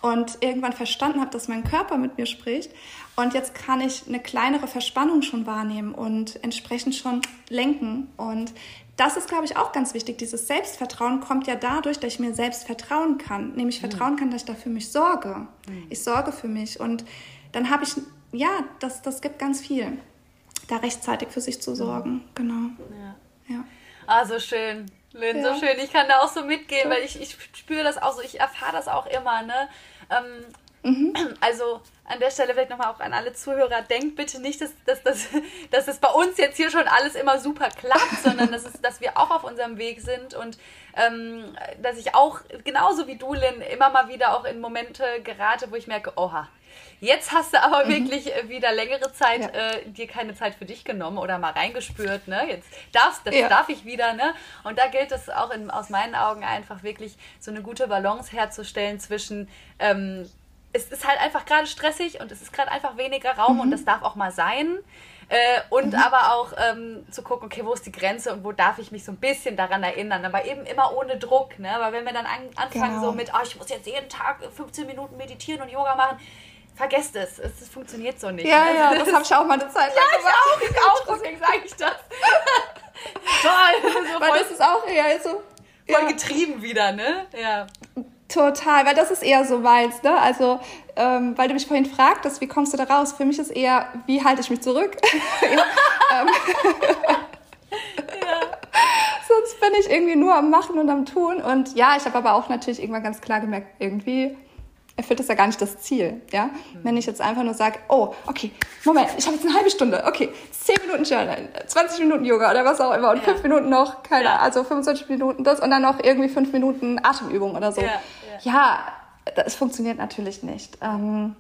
und irgendwann verstanden habe, dass mein Körper mit mir spricht. Und jetzt kann ich eine kleinere Verspannung schon wahrnehmen und entsprechend schon lenken. Und das ist, glaube ich, auch ganz wichtig. Dieses Selbstvertrauen kommt ja dadurch, dass ich mir selbst vertrauen kann. Nämlich mhm. vertrauen kann, dass ich da für mich sorge. Mhm. Ich sorge für mich. Und dann habe ich, ja, das, das gibt ganz viel, da rechtzeitig für sich zu sorgen. Mhm. Genau.
Ja. ja. Ah, so schön. Lynn, ja. so schön. Ich kann da auch so mitgehen, weil ich, ich spüre das auch so, ich erfahre das auch immer, ne? Ähm, mhm. Also an der Stelle vielleicht nochmal auch an alle Zuhörer, denkt bitte nicht, dass, dass, dass, dass das bei uns jetzt hier schon alles immer super klappt, sondern dass, es, dass wir auch auf unserem Weg sind und ähm, dass ich auch, genauso wie du, Lynn, immer mal wieder auch in Momente gerate, wo ich merke, oha, Jetzt hast du aber mhm. wirklich äh, wieder längere Zeit ja. äh, dir keine Zeit für dich genommen oder mal reingespürt. Ne? Jetzt darfst, das ja. darf ich wieder. Ne? Und da gilt es auch in, aus meinen Augen einfach wirklich so eine gute Balance herzustellen zwischen ähm, es ist halt einfach gerade stressig und es ist gerade einfach weniger Raum mhm. und das darf auch mal sein. Äh, und mhm. aber auch ähm, zu gucken, okay, wo ist die Grenze und wo darf ich mich so ein bisschen daran erinnern. Aber eben immer ohne Druck. Ne? Aber wenn wir dann an, anfangen genau. so mit, oh, ich muss jetzt jeden Tag 15 Minuten meditieren und Yoga machen, vergesst es. es. Funktioniert so nicht.
Ja, ne? ja, das habe ich auch mal eine Zeit lang
Ja, ich auch, ich auch, deswegen sage ich das. Toll.
So Weil das ist auch eher so...
Voll ja. getrieben wieder, ne? Ja.
Total, weil das ist eher so meins, ne? Also, ähm, weil du mich vorhin fragtest, wie kommst du da raus? Für mich ist eher, wie halte ich mich zurück? ja. Ähm. ja. Sonst bin ich irgendwie nur am Machen und am Tun. Und ja, ich habe aber auch natürlich irgendwann ganz klar gemerkt, irgendwie erfüllt das ja gar nicht das Ziel. Ja? Mhm. Wenn ich jetzt einfach nur sage, oh, okay, Moment, ich habe jetzt eine halbe Stunde, okay, 10 Minuten Journal, 20 Minuten Yoga oder was auch immer und ja. 5 Minuten noch, keine ja. also 25 Minuten das und dann noch irgendwie 5 Minuten Atemübung oder so. Ja, ja. das funktioniert natürlich nicht. Ähm,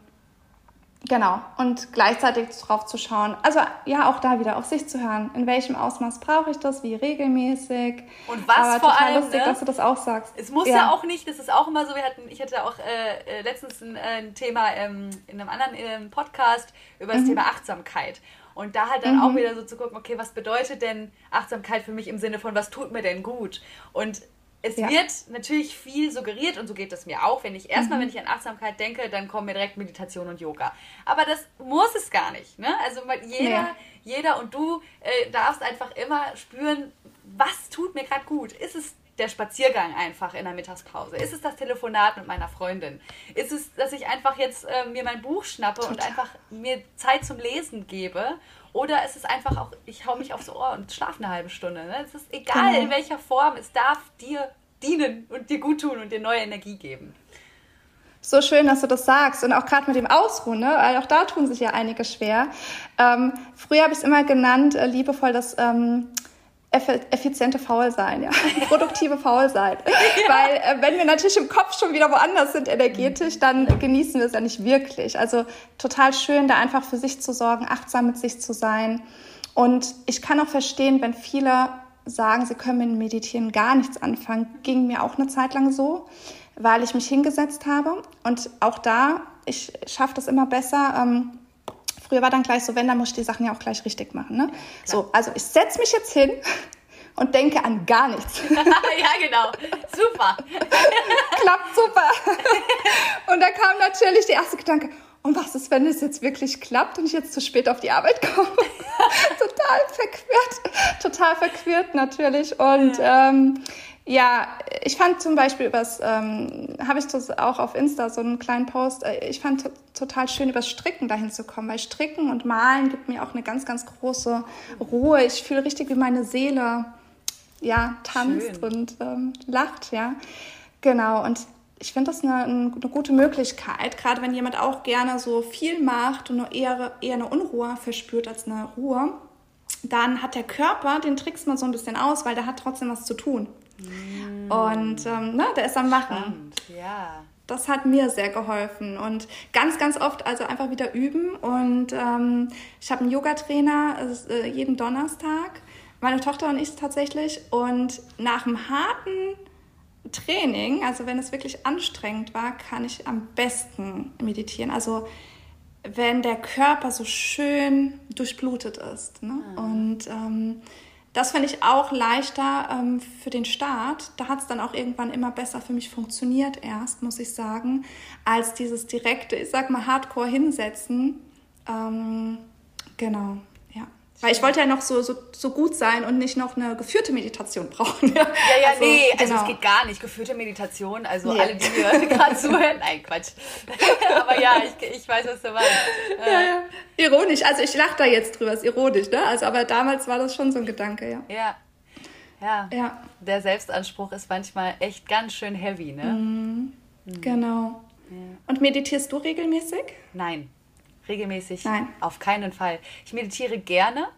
Genau. Und gleichzeitig drauf zu schauen. Also ja, auch da wieder auf sich zu hören. In welchem Ausmaß brauche ich das? Wie regelmäßig?
Und was Aber vor allem,
lustig, ne? dass du das auch sagst.
Es muss ja. ja. auch nicht, das ist auch immer so, wir hatten, ich hatte auch äh, äh letztens ein, äh, ein Thema ähm, in einem anderen äh, Podcast über das mhm. Thema Achtsamkeit. Und da halt dann mhm. auch wieder so zu gucken, okay, was bedeutet denn Achtsamkeit für mich im Sinne von, was tut mir denn gut? Und es ja. wird natürlich viel suggeriert und so geht es mir auch. Wenn ich erstmal, mhm. wenn ich an Achtsamkeit denke, dann kommen mir direkt Meditation und Yoga. Aber das muss es gar nicht. Ne? Also jeder, nee. jeder und du äh, darfst einfach immer spüren, was tut mir gerade gut. Ist es der Spaziergang einfach in der Mittagspause? Ist es das Telefonat mit meiner Freundin? Ist es, dass ich einfach jetzt äh, mir mein Buch schnappe Total. und einfach mir Zeit zum Lesen gebe? Oder ist es einfach auch, ich hau mich aufs Ohr und schlafe eine halbe Stunde. Ne? Es ist egal, genau. in welcher Form, es darf dir dienen und dir gut tun und dir neue Energie geben.
So schön, dass du das sagst. Und auch gerade mit dem Ausruhen, ne? weil auch da tun sich ja einige schwer. Ähm, früher habe ich es immer genannt, äh, liebevoll, das ähm, effiziente Faulsein, ja. Produktive Faulsein. ja. Weil äh, wenn wir natürlich im Kopf schon wieder woanders sind energetisch, dann genießen wir es ja nicht wirklich. Also total schön, da einfach für sich zu sorgen, achtsam mit sich zu sein. Und ich kann auch verstehen, wenn viele sagen, sie können mit Meditieren gar nichts anfangen, ging mir auch eine Zeit lang so, weil ich mich hingesetzt habe. Und auch da, ich schaffe das immer besser. Ähm, Früher war dann gleich so, wenn, dann muss ich die Sachen ja auch gleich richtig machen. Ne? So, also ich setze mich jetzt hin und denke an gar nichts.
ja, genau. Super.
Klappt super. und da kam natürlich der erste Gedanke, und was ist, wenn es jetzt wirklich klappt und ich jetzt zu spät auf die Arbeit komme? total verquert, total verquert natürlich. Und ja. ähm, ja, ich fand zum Beispiel übers, ähm, habe ich das auch auf Insta so einen kleinen Post, äh, ich fand total schön, übers Stricken dahin zu kommen, weil Stricken und Malen gibt mir auch eine ganz, ganz große Ruhe. Ich fühle richtig, wie meine Seele, ja, tanzt schön. und ähm, lacht, ja. Genau, und ich finde das eine, eine, gute Möglichkeit, gerade wenn jemand auch gerne so viel macht und nur eher, eher eine Unruhe verspürt als eine Ruhe, dann hat der Körper, den trickst man so ein bisschen aus, weil der hat trotzdem was zu tun. Mm. Und ähm, ne, der ist am Machen.
Spannend. Ja.
Das hat mir sehr geholfen und ganz, ganz oft also einfach wieder üben. Und ähm, ich habe einen Yoga-Trainer äh, jeden Donnerstag, meine Tochter und ich tatsächlich. Und nach einem harten Training, also wenn es wirklich anstrengend war, kann ich am besten meditieren. Also wenn der Körper so schön durchblutet ist. Ne? Mhm. Und ähm, das finde ich auch leichter ähm, für den Start. Da hat es dann auch irgendwann immer besser für mich funktioniert erst, muss ich sagen, als dieses direkte, ich sag mal, Hardcore hinsetzen. Ähm, genau. Weil ich wollte ja noch so, so, so gut sein und nicht noch eine geführte Meditation brauchen.
Ja, ja, also, nee, also genau. es geht gar nicht. Geführte Meditation, also nee. alle, die mir gerade zuhören, nein, Quatsch. Aber ja, ich, ich weiß, was du meinst.
Ja, ja. Ironisch, also ich lache da jetzt drüber, ist ironisch, ne? Also, aber damals war das schon so ein Gedanke, ja.
Ja. Ja. ja. Der Selbstanspruch ist manchmal echt ganz schön heavy, ne? Mhm.
Mhm. Genau. Ja. Und meditierst du regelmäßig?
Nein regelmäßig Nein. auf keinen Fall. Ich meditiere gerne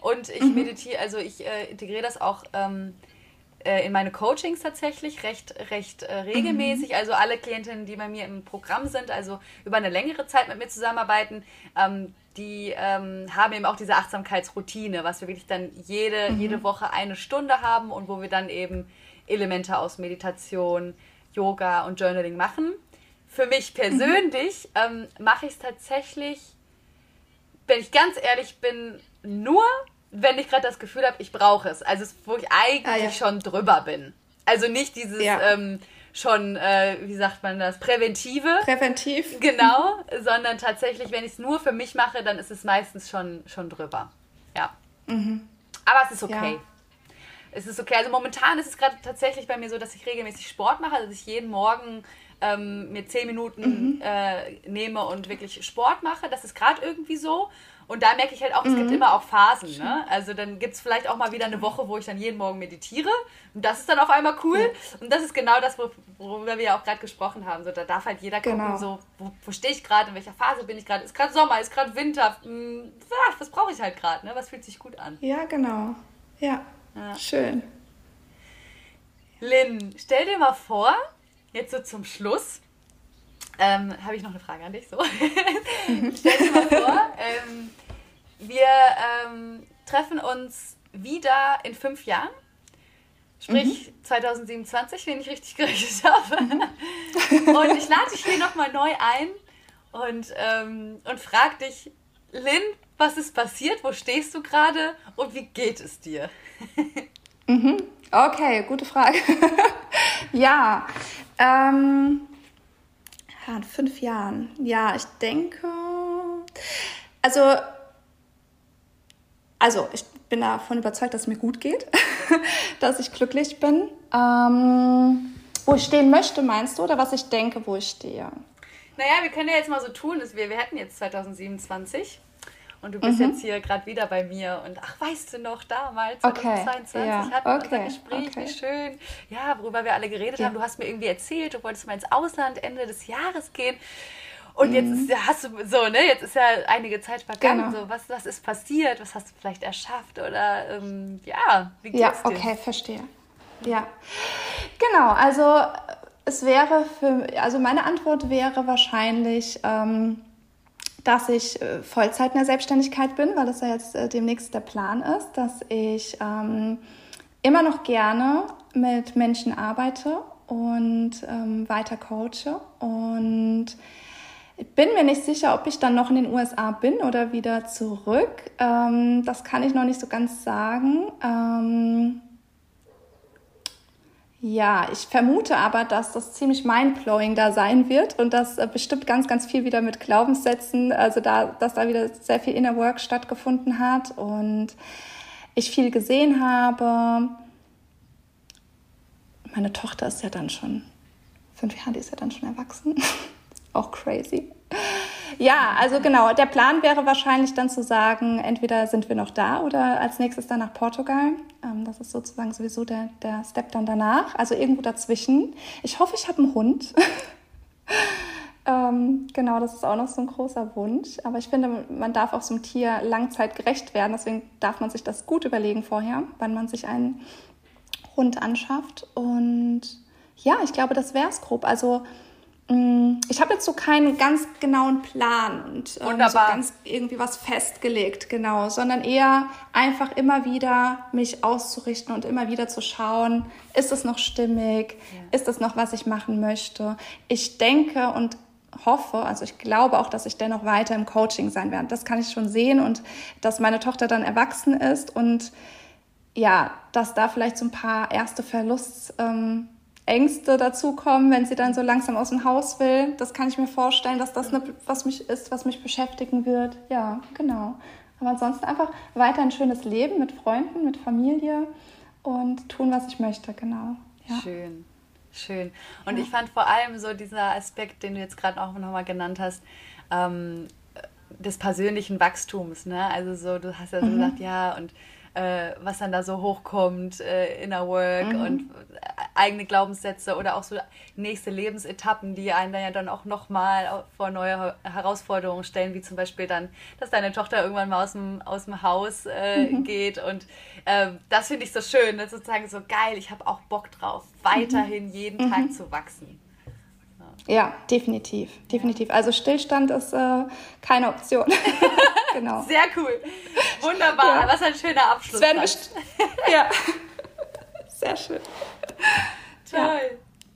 und ich mhm. meditiere, also ich äh, integriere das auch ähm, äh, in meine Coachings tatsächlich recht, recht äh, regelmäßig. Mhm. Also alle Klientinnen, die bei mir im Programm sind, also über eine längere Zeit mit mir zusammenarbeiten, ähm, die ähm, haben eben auch diese Achtsamkeitsroutine, was wir wirklich dann jede, mhm. jede Woche eine Stunde haben und wo wir dann eben Elemente aus Meditation, Yoga und Journaling machen für mich persönlich ähm, mache ich es tatsächlich, wenn ich ganz ehrlich bin, nur, wenn ich gerade das Gefühl habe, ich brauche es. Also wo ich eigentlich ah, ja. schon drüber bin. Also nicht dieses ja. ähm, schon, äh, wie sagt man das, präventive.
Präventiv.
Genau, sondern tatsächlich, wenn ich es nur für mich mache, dann ist es meistens schon, schon drüber. Ja. Mhm. Aber es ist okay. Ja. Es ist okay. Also momentan ist es gerade tatsächlich bei mir so, dass ich regelmäßig Sport mache, dass ich jeden Morgen ähm, mir zehn Minuten mhm. äh, nehme und wirklich Sport mache. Das ist gerade irgendwie so. Und da merke ich halt auch, es mhm. gibt immer auch Phasen. Ne? Also dann gibt es vielleicht auch mal wieder eine Woche, wo ich dann jeden Morgen meditiere. Und das ist dann auf einmal cool. Ja. Und das ist genau das, worüber wir ja auch gerade gesprochen haben. So, da darf halt jeder gucken, genau. so, wo, wo stehe ich gerade, in welcher Phase bin ich gerade. Ist gerade Sommer, ist gerade Winter. Hm, was brauche ich halt gerade? Ne? Was fühlt sich gut an?
Ja, genau. Ja. ja. Schön.
Lynn, stell dir mal vor, jetzt so zum Schluss, ähm, habe ich noch eine Frage an dich. So. Stell dir mal vor, ähm, wir ähm, treffen uns wieder in fünf Jahren. Sprich mhm. 2027, wenn ich richtig gerechnet habe. Mhm. und ich lade dich hier nochmal neu ein und, ähm, und frag dich, Lynn, was ist passiert? Wo stehst du gerade und wie geht es dir?
mhm. Okay, gute Frage. ja, ähm, ja, in fünf Jahren. Ja, ich denke, also, also ich bin davon überzeugt, dass es mir gut geht, dass ich glücklich bin. Ähm, wo ich stehen möchte, meinst du, oder was ich denke, wo ich stehe?
Naja, wir können ja jetzt mal so tun, dass wir, wir hätten jetzt 2027 und du bist mhm. jetzt hier gerade wieder bei mir und ach, weißt du noch, damals, 2022 okay. ja. hatten wir okay. unser Gespräch, okay. wie schön. Ja, worüber wir alle geredet ja. haben. Du hast mir irgendwie erzählt, du wolltest mal ins Ausland Ende des Jahres gehen. Und jetzt mhm. ist, hast du so, ne, jetzt ist ja einige Zeit vergangen. Genau. So, was, was ist passiert? Was hast du vielleicht erschafft? Oder ähm, ja,
wie geht's ja, dir? Ja, okay, verstehe. Ja. Genau, also es wäre für, also meine Antwort wäre wahrscheinlich, ähm, dass ich äh, Vollzeit in der Selbstständigkeit bin, weil das ja jetzt äh, demnächst der Plan ist, dass ich ähm, immer noch gerne mit Menschen arbeite und ähm, weiter coache und bin mir nicht sicher, ob ich dann noch in den USA bin oder wieder zurück. Ähm, das kann ich noch nicht so ganz sagen. Ja, ich vermute aber, dass das ziemlich mindblowing da sein wird und dass äh, bestimmt ganz, ganz viel wieder mit Glaubenssätzen, also da, dass da wieder sehr viel Inner Work stattgefunden hat und ich viel gesehen habe. Meine Tochter ist ja dann schon fünf Jahre, die ist ja dann schon erwachsen. Auch crazy. Ja, also genau. Der Plan wäre wahrscheinlich dann zu sagen, entweder sind wir noch da oder als nächstes dann nach Portugal. Ähm, das ist sozusagen sowieso der, der Step dann danach. Also irgendwo dazwischen. Ich hoffe, ich habe einen Hund. ähm, genau, das ist auch noch so ein großer Wunsch. Aber ich finde, man darf auch so einem Tier langzeitgerecht werden. Deswegen darf man sich das gut überlegen vorher, wann man sich einen Hund anschafft. Und ja, ich glaube, das wäre es grob. Also ich habe jetzt so keinen ganz genauen Plan und ähm, so ganz irgendwie was festgelegt, genau, sondern eher einfach immer wieder mich auszurichten und immer wieder zu schauen, ist es noch stimmig, ja. ist es noch, was ich machen möchte. Ich denke und hoffe, also ich glaube auch, dass ich dennoch weiter im Coaching sein werde. Das kann ich schon sehen und dass meine Tochter dann erwachsen ist und ja, dass da vielleicht so ein paar erste Verlusts ähm, Ängste dazukommen, wenn sie dann so langsam aus dem Haus will. Das kann ich mir vorstellen, dass das eine, was mich ist, was mich beschäftigen wird. Ja, genau. Aber ansonsten einfach weiter ein schönes Leben mit Freunden, mit Familie und tun, was ich möchte, genau.
Ja. Schön, schön. Und ja. ich fand vor allem so dieser Aspekt, den du jetzt gerade auch nochmal genannt hast, ähm, des persönlichen Wachstums. Ne? Also so, du hast ja so mhm. gesagt, ja, und äh, was dann da so hochkommt, äh, Inner Work mhm. und eigene Glaubenssätze oder auch so nächste Lebensetappen, die einen dann ja dann auch nochmal vor neue Herausforderungen stellen, wie zum Beispiel dann, dass deine Tochter irgendwann mal aus dem, aus dem Haus äh, mhm. geht und äh, das finde ich so schön, ne? sozusagen so geil, ich habe auch Bock drauf, weiterhin mhm. jeden Tag mhm. zu wachsen.
Ja, definitiv, definitiv. Also Stillstand ist äh, keine Option.
genau. Sehr cool. Wunderbar. Ja. Was ein schöner Abschluss. ja.
Sehr schön.
Toll. Ja.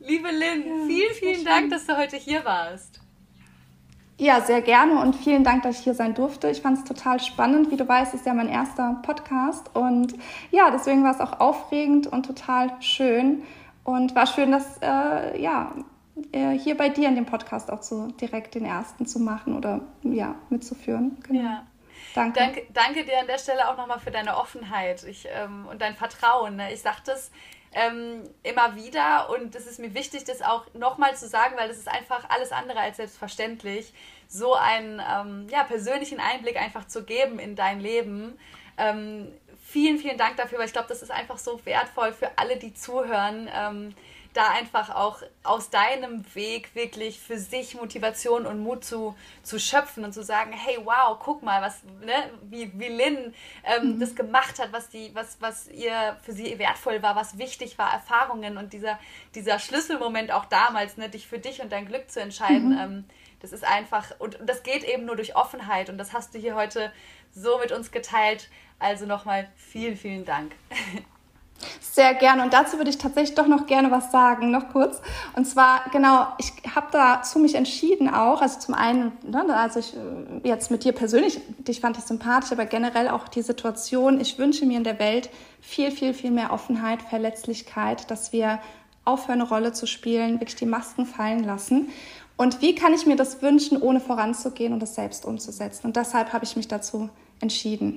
Liebe Lynn, ja, vielen, vielen Dank, dass du heute hier warst.
Ja, sehr gerne und vielen Dank, dass ich hier sein durfte. Ich fand es total spannend. Wie du weißt, ist ja mein erster Podcast und ja, deswegen war es auch aufregend und total schön. Und war schön, das äh, ja, hier bei dir in dem Podcast auch so direkt den ersten zu machen oder ja, mitzuführen.
Genau. Ja. Danke. danke. Danke dir an der Stelle auch nochmal für deine Offenheit ich, ähm, und dein Vertrauen. Ne? Ich sage das ähm, immer wieder und es ist mir wichtig, das auch nochmal zu sagen, weil das ist einfach alles andere als selbstverständlich, so einen ähm, ja, persönlichen Einblick einfach zu geben in dein Leben. Ähm, vielen, vielen Dank dafür, weil ich glaube, das ist einfach so wertvoll für alle, die zuhören ähm, da einfach auch aus deinem Weg wirklich für sich Motivation und Mut zu, zu schöpfen und zu sagen, hey, wow, guck mal, was, ne, wie, wie Lynn ähm, mhm. das gemacht hat, was, die, was, was ihr für sie wertvoll war, was wichtig war, Erfahrungen und dieser, dieser Schlüsselmoment auch damals, ne, dich für dich und dein Glück zu entscheiden, mhm. ähm, das ist einfach, und das geht eben nur durch Offenheit und das hast du hier heute so mit uns geteilt. Also nochmal vielen, vielen Dank.
Sehr gerne. Und dazu würde ich tatsächlich doch noch gerne was sagen, noch kurz. Und zwar, genau, ich habe dazu mich entschieden auch, also zum einen, ne, also ich äh, jetzt mit dir persönlich, dich fand ich sympathisch, aber generell auch die Situation, ich wünsche mir in der Welt viel, viel, viel mehr Offenheit, Verletzlichkeit, dass wir aufhören, eine Rolle zu spielen, wirklich die Masken fallen lassen. Und wie kann ich mir das wünschen, ohne voranzugehen und das selbst umzusetzen? Und deshalb habe ich mich dazu entschieden.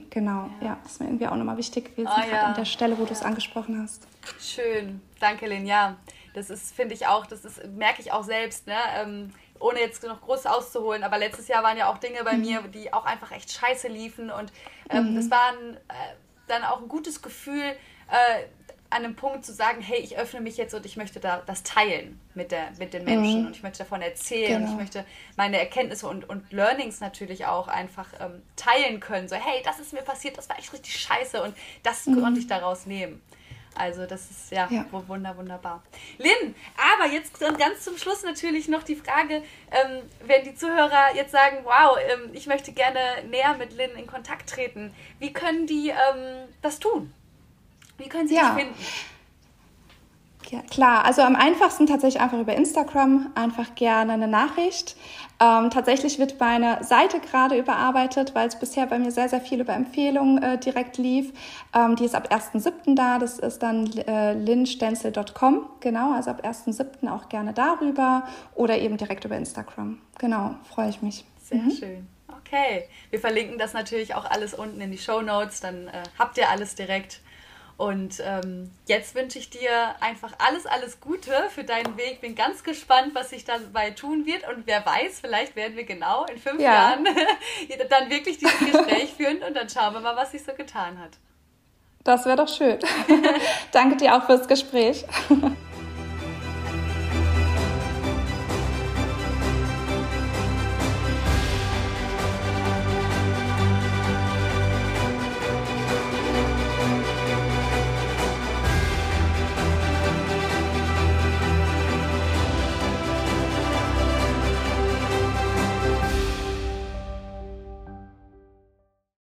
Genau, ja, ja das ist mir irgendwie auch nochmal wichtig gewesen, oh, ja. an der Stelle, wo du es angesprochen hast.
Schön, danke, Lynn. Ja, das ist, finde ich auch, das ist, merke ich auch selbst, ne? Ähm, ohne jetzt noch groß auszuholen, aber letztes Jahr waren ja auch Dinge bei mhm. mir, die auch einfach echt scheiße liefen und ähm, mhm. das war ein, äh, dann auch ein gutes Gefühl, äh, an einem Punkt zu sagen, hey, ich öffne mich jetzt und ich möchte da das teilen mit, der, mit den Menschen mhm. und ich möchte davon erzählen genau. und ich möchte meine Erkenntnisse und, und Learnings natürlich auch einfach ähm, teilen können. So, hey, das ist mir passiert, das war echt richtig scheiße und das mhm. konnte ich daraus nehmen. Also das ist ja, ja. wunder, wunderbar. Lynn, aber jetzt ganz zum Schluss natürlich noch die Frage, ähm, wenn die Zuhörer jetzt sagen, wow, ähm, ich möchte gerne näher mit Lynn in Kontakt treten, wie können die ähm, das tun? Wie können Sie ja. dich finden?
Ja, klar, also am einfachsten tatsächlich einfach über Instagram, einfach gerne eine Nachricht. Ähm, tatsächlich wird meine Seite gerade überarbeitet, weil es bisher bei mir sehr, sehr viel über Empfehlungen äh, direkt lief. Ähm, die ist ab 1.7. da, das ist dann äh, linstenzel.com, genau, also ab 1.7. auch gerne darüber oder eben direkt über Instagram. Genau, freue ich mich.
Sehr mhm. schön. Okay, wir verlinken das natürlich auch alles unten in die Show Notes, dann äh, habt ihr alles direkt. Und ähm, jetzt wünsche ich dir einfach alles, alles Gute für deinen Weg. Bin ganz gespannt, was sich dabei tun wird. Und wer weiß, vielleicht werden wir genau in fünf ja. Jahren dann wirklich dieses Gespräch führen und dann schauen wir mal, was sich so getan hat.
Das wäre doch schön. Danke dir auch fürs Gespräch.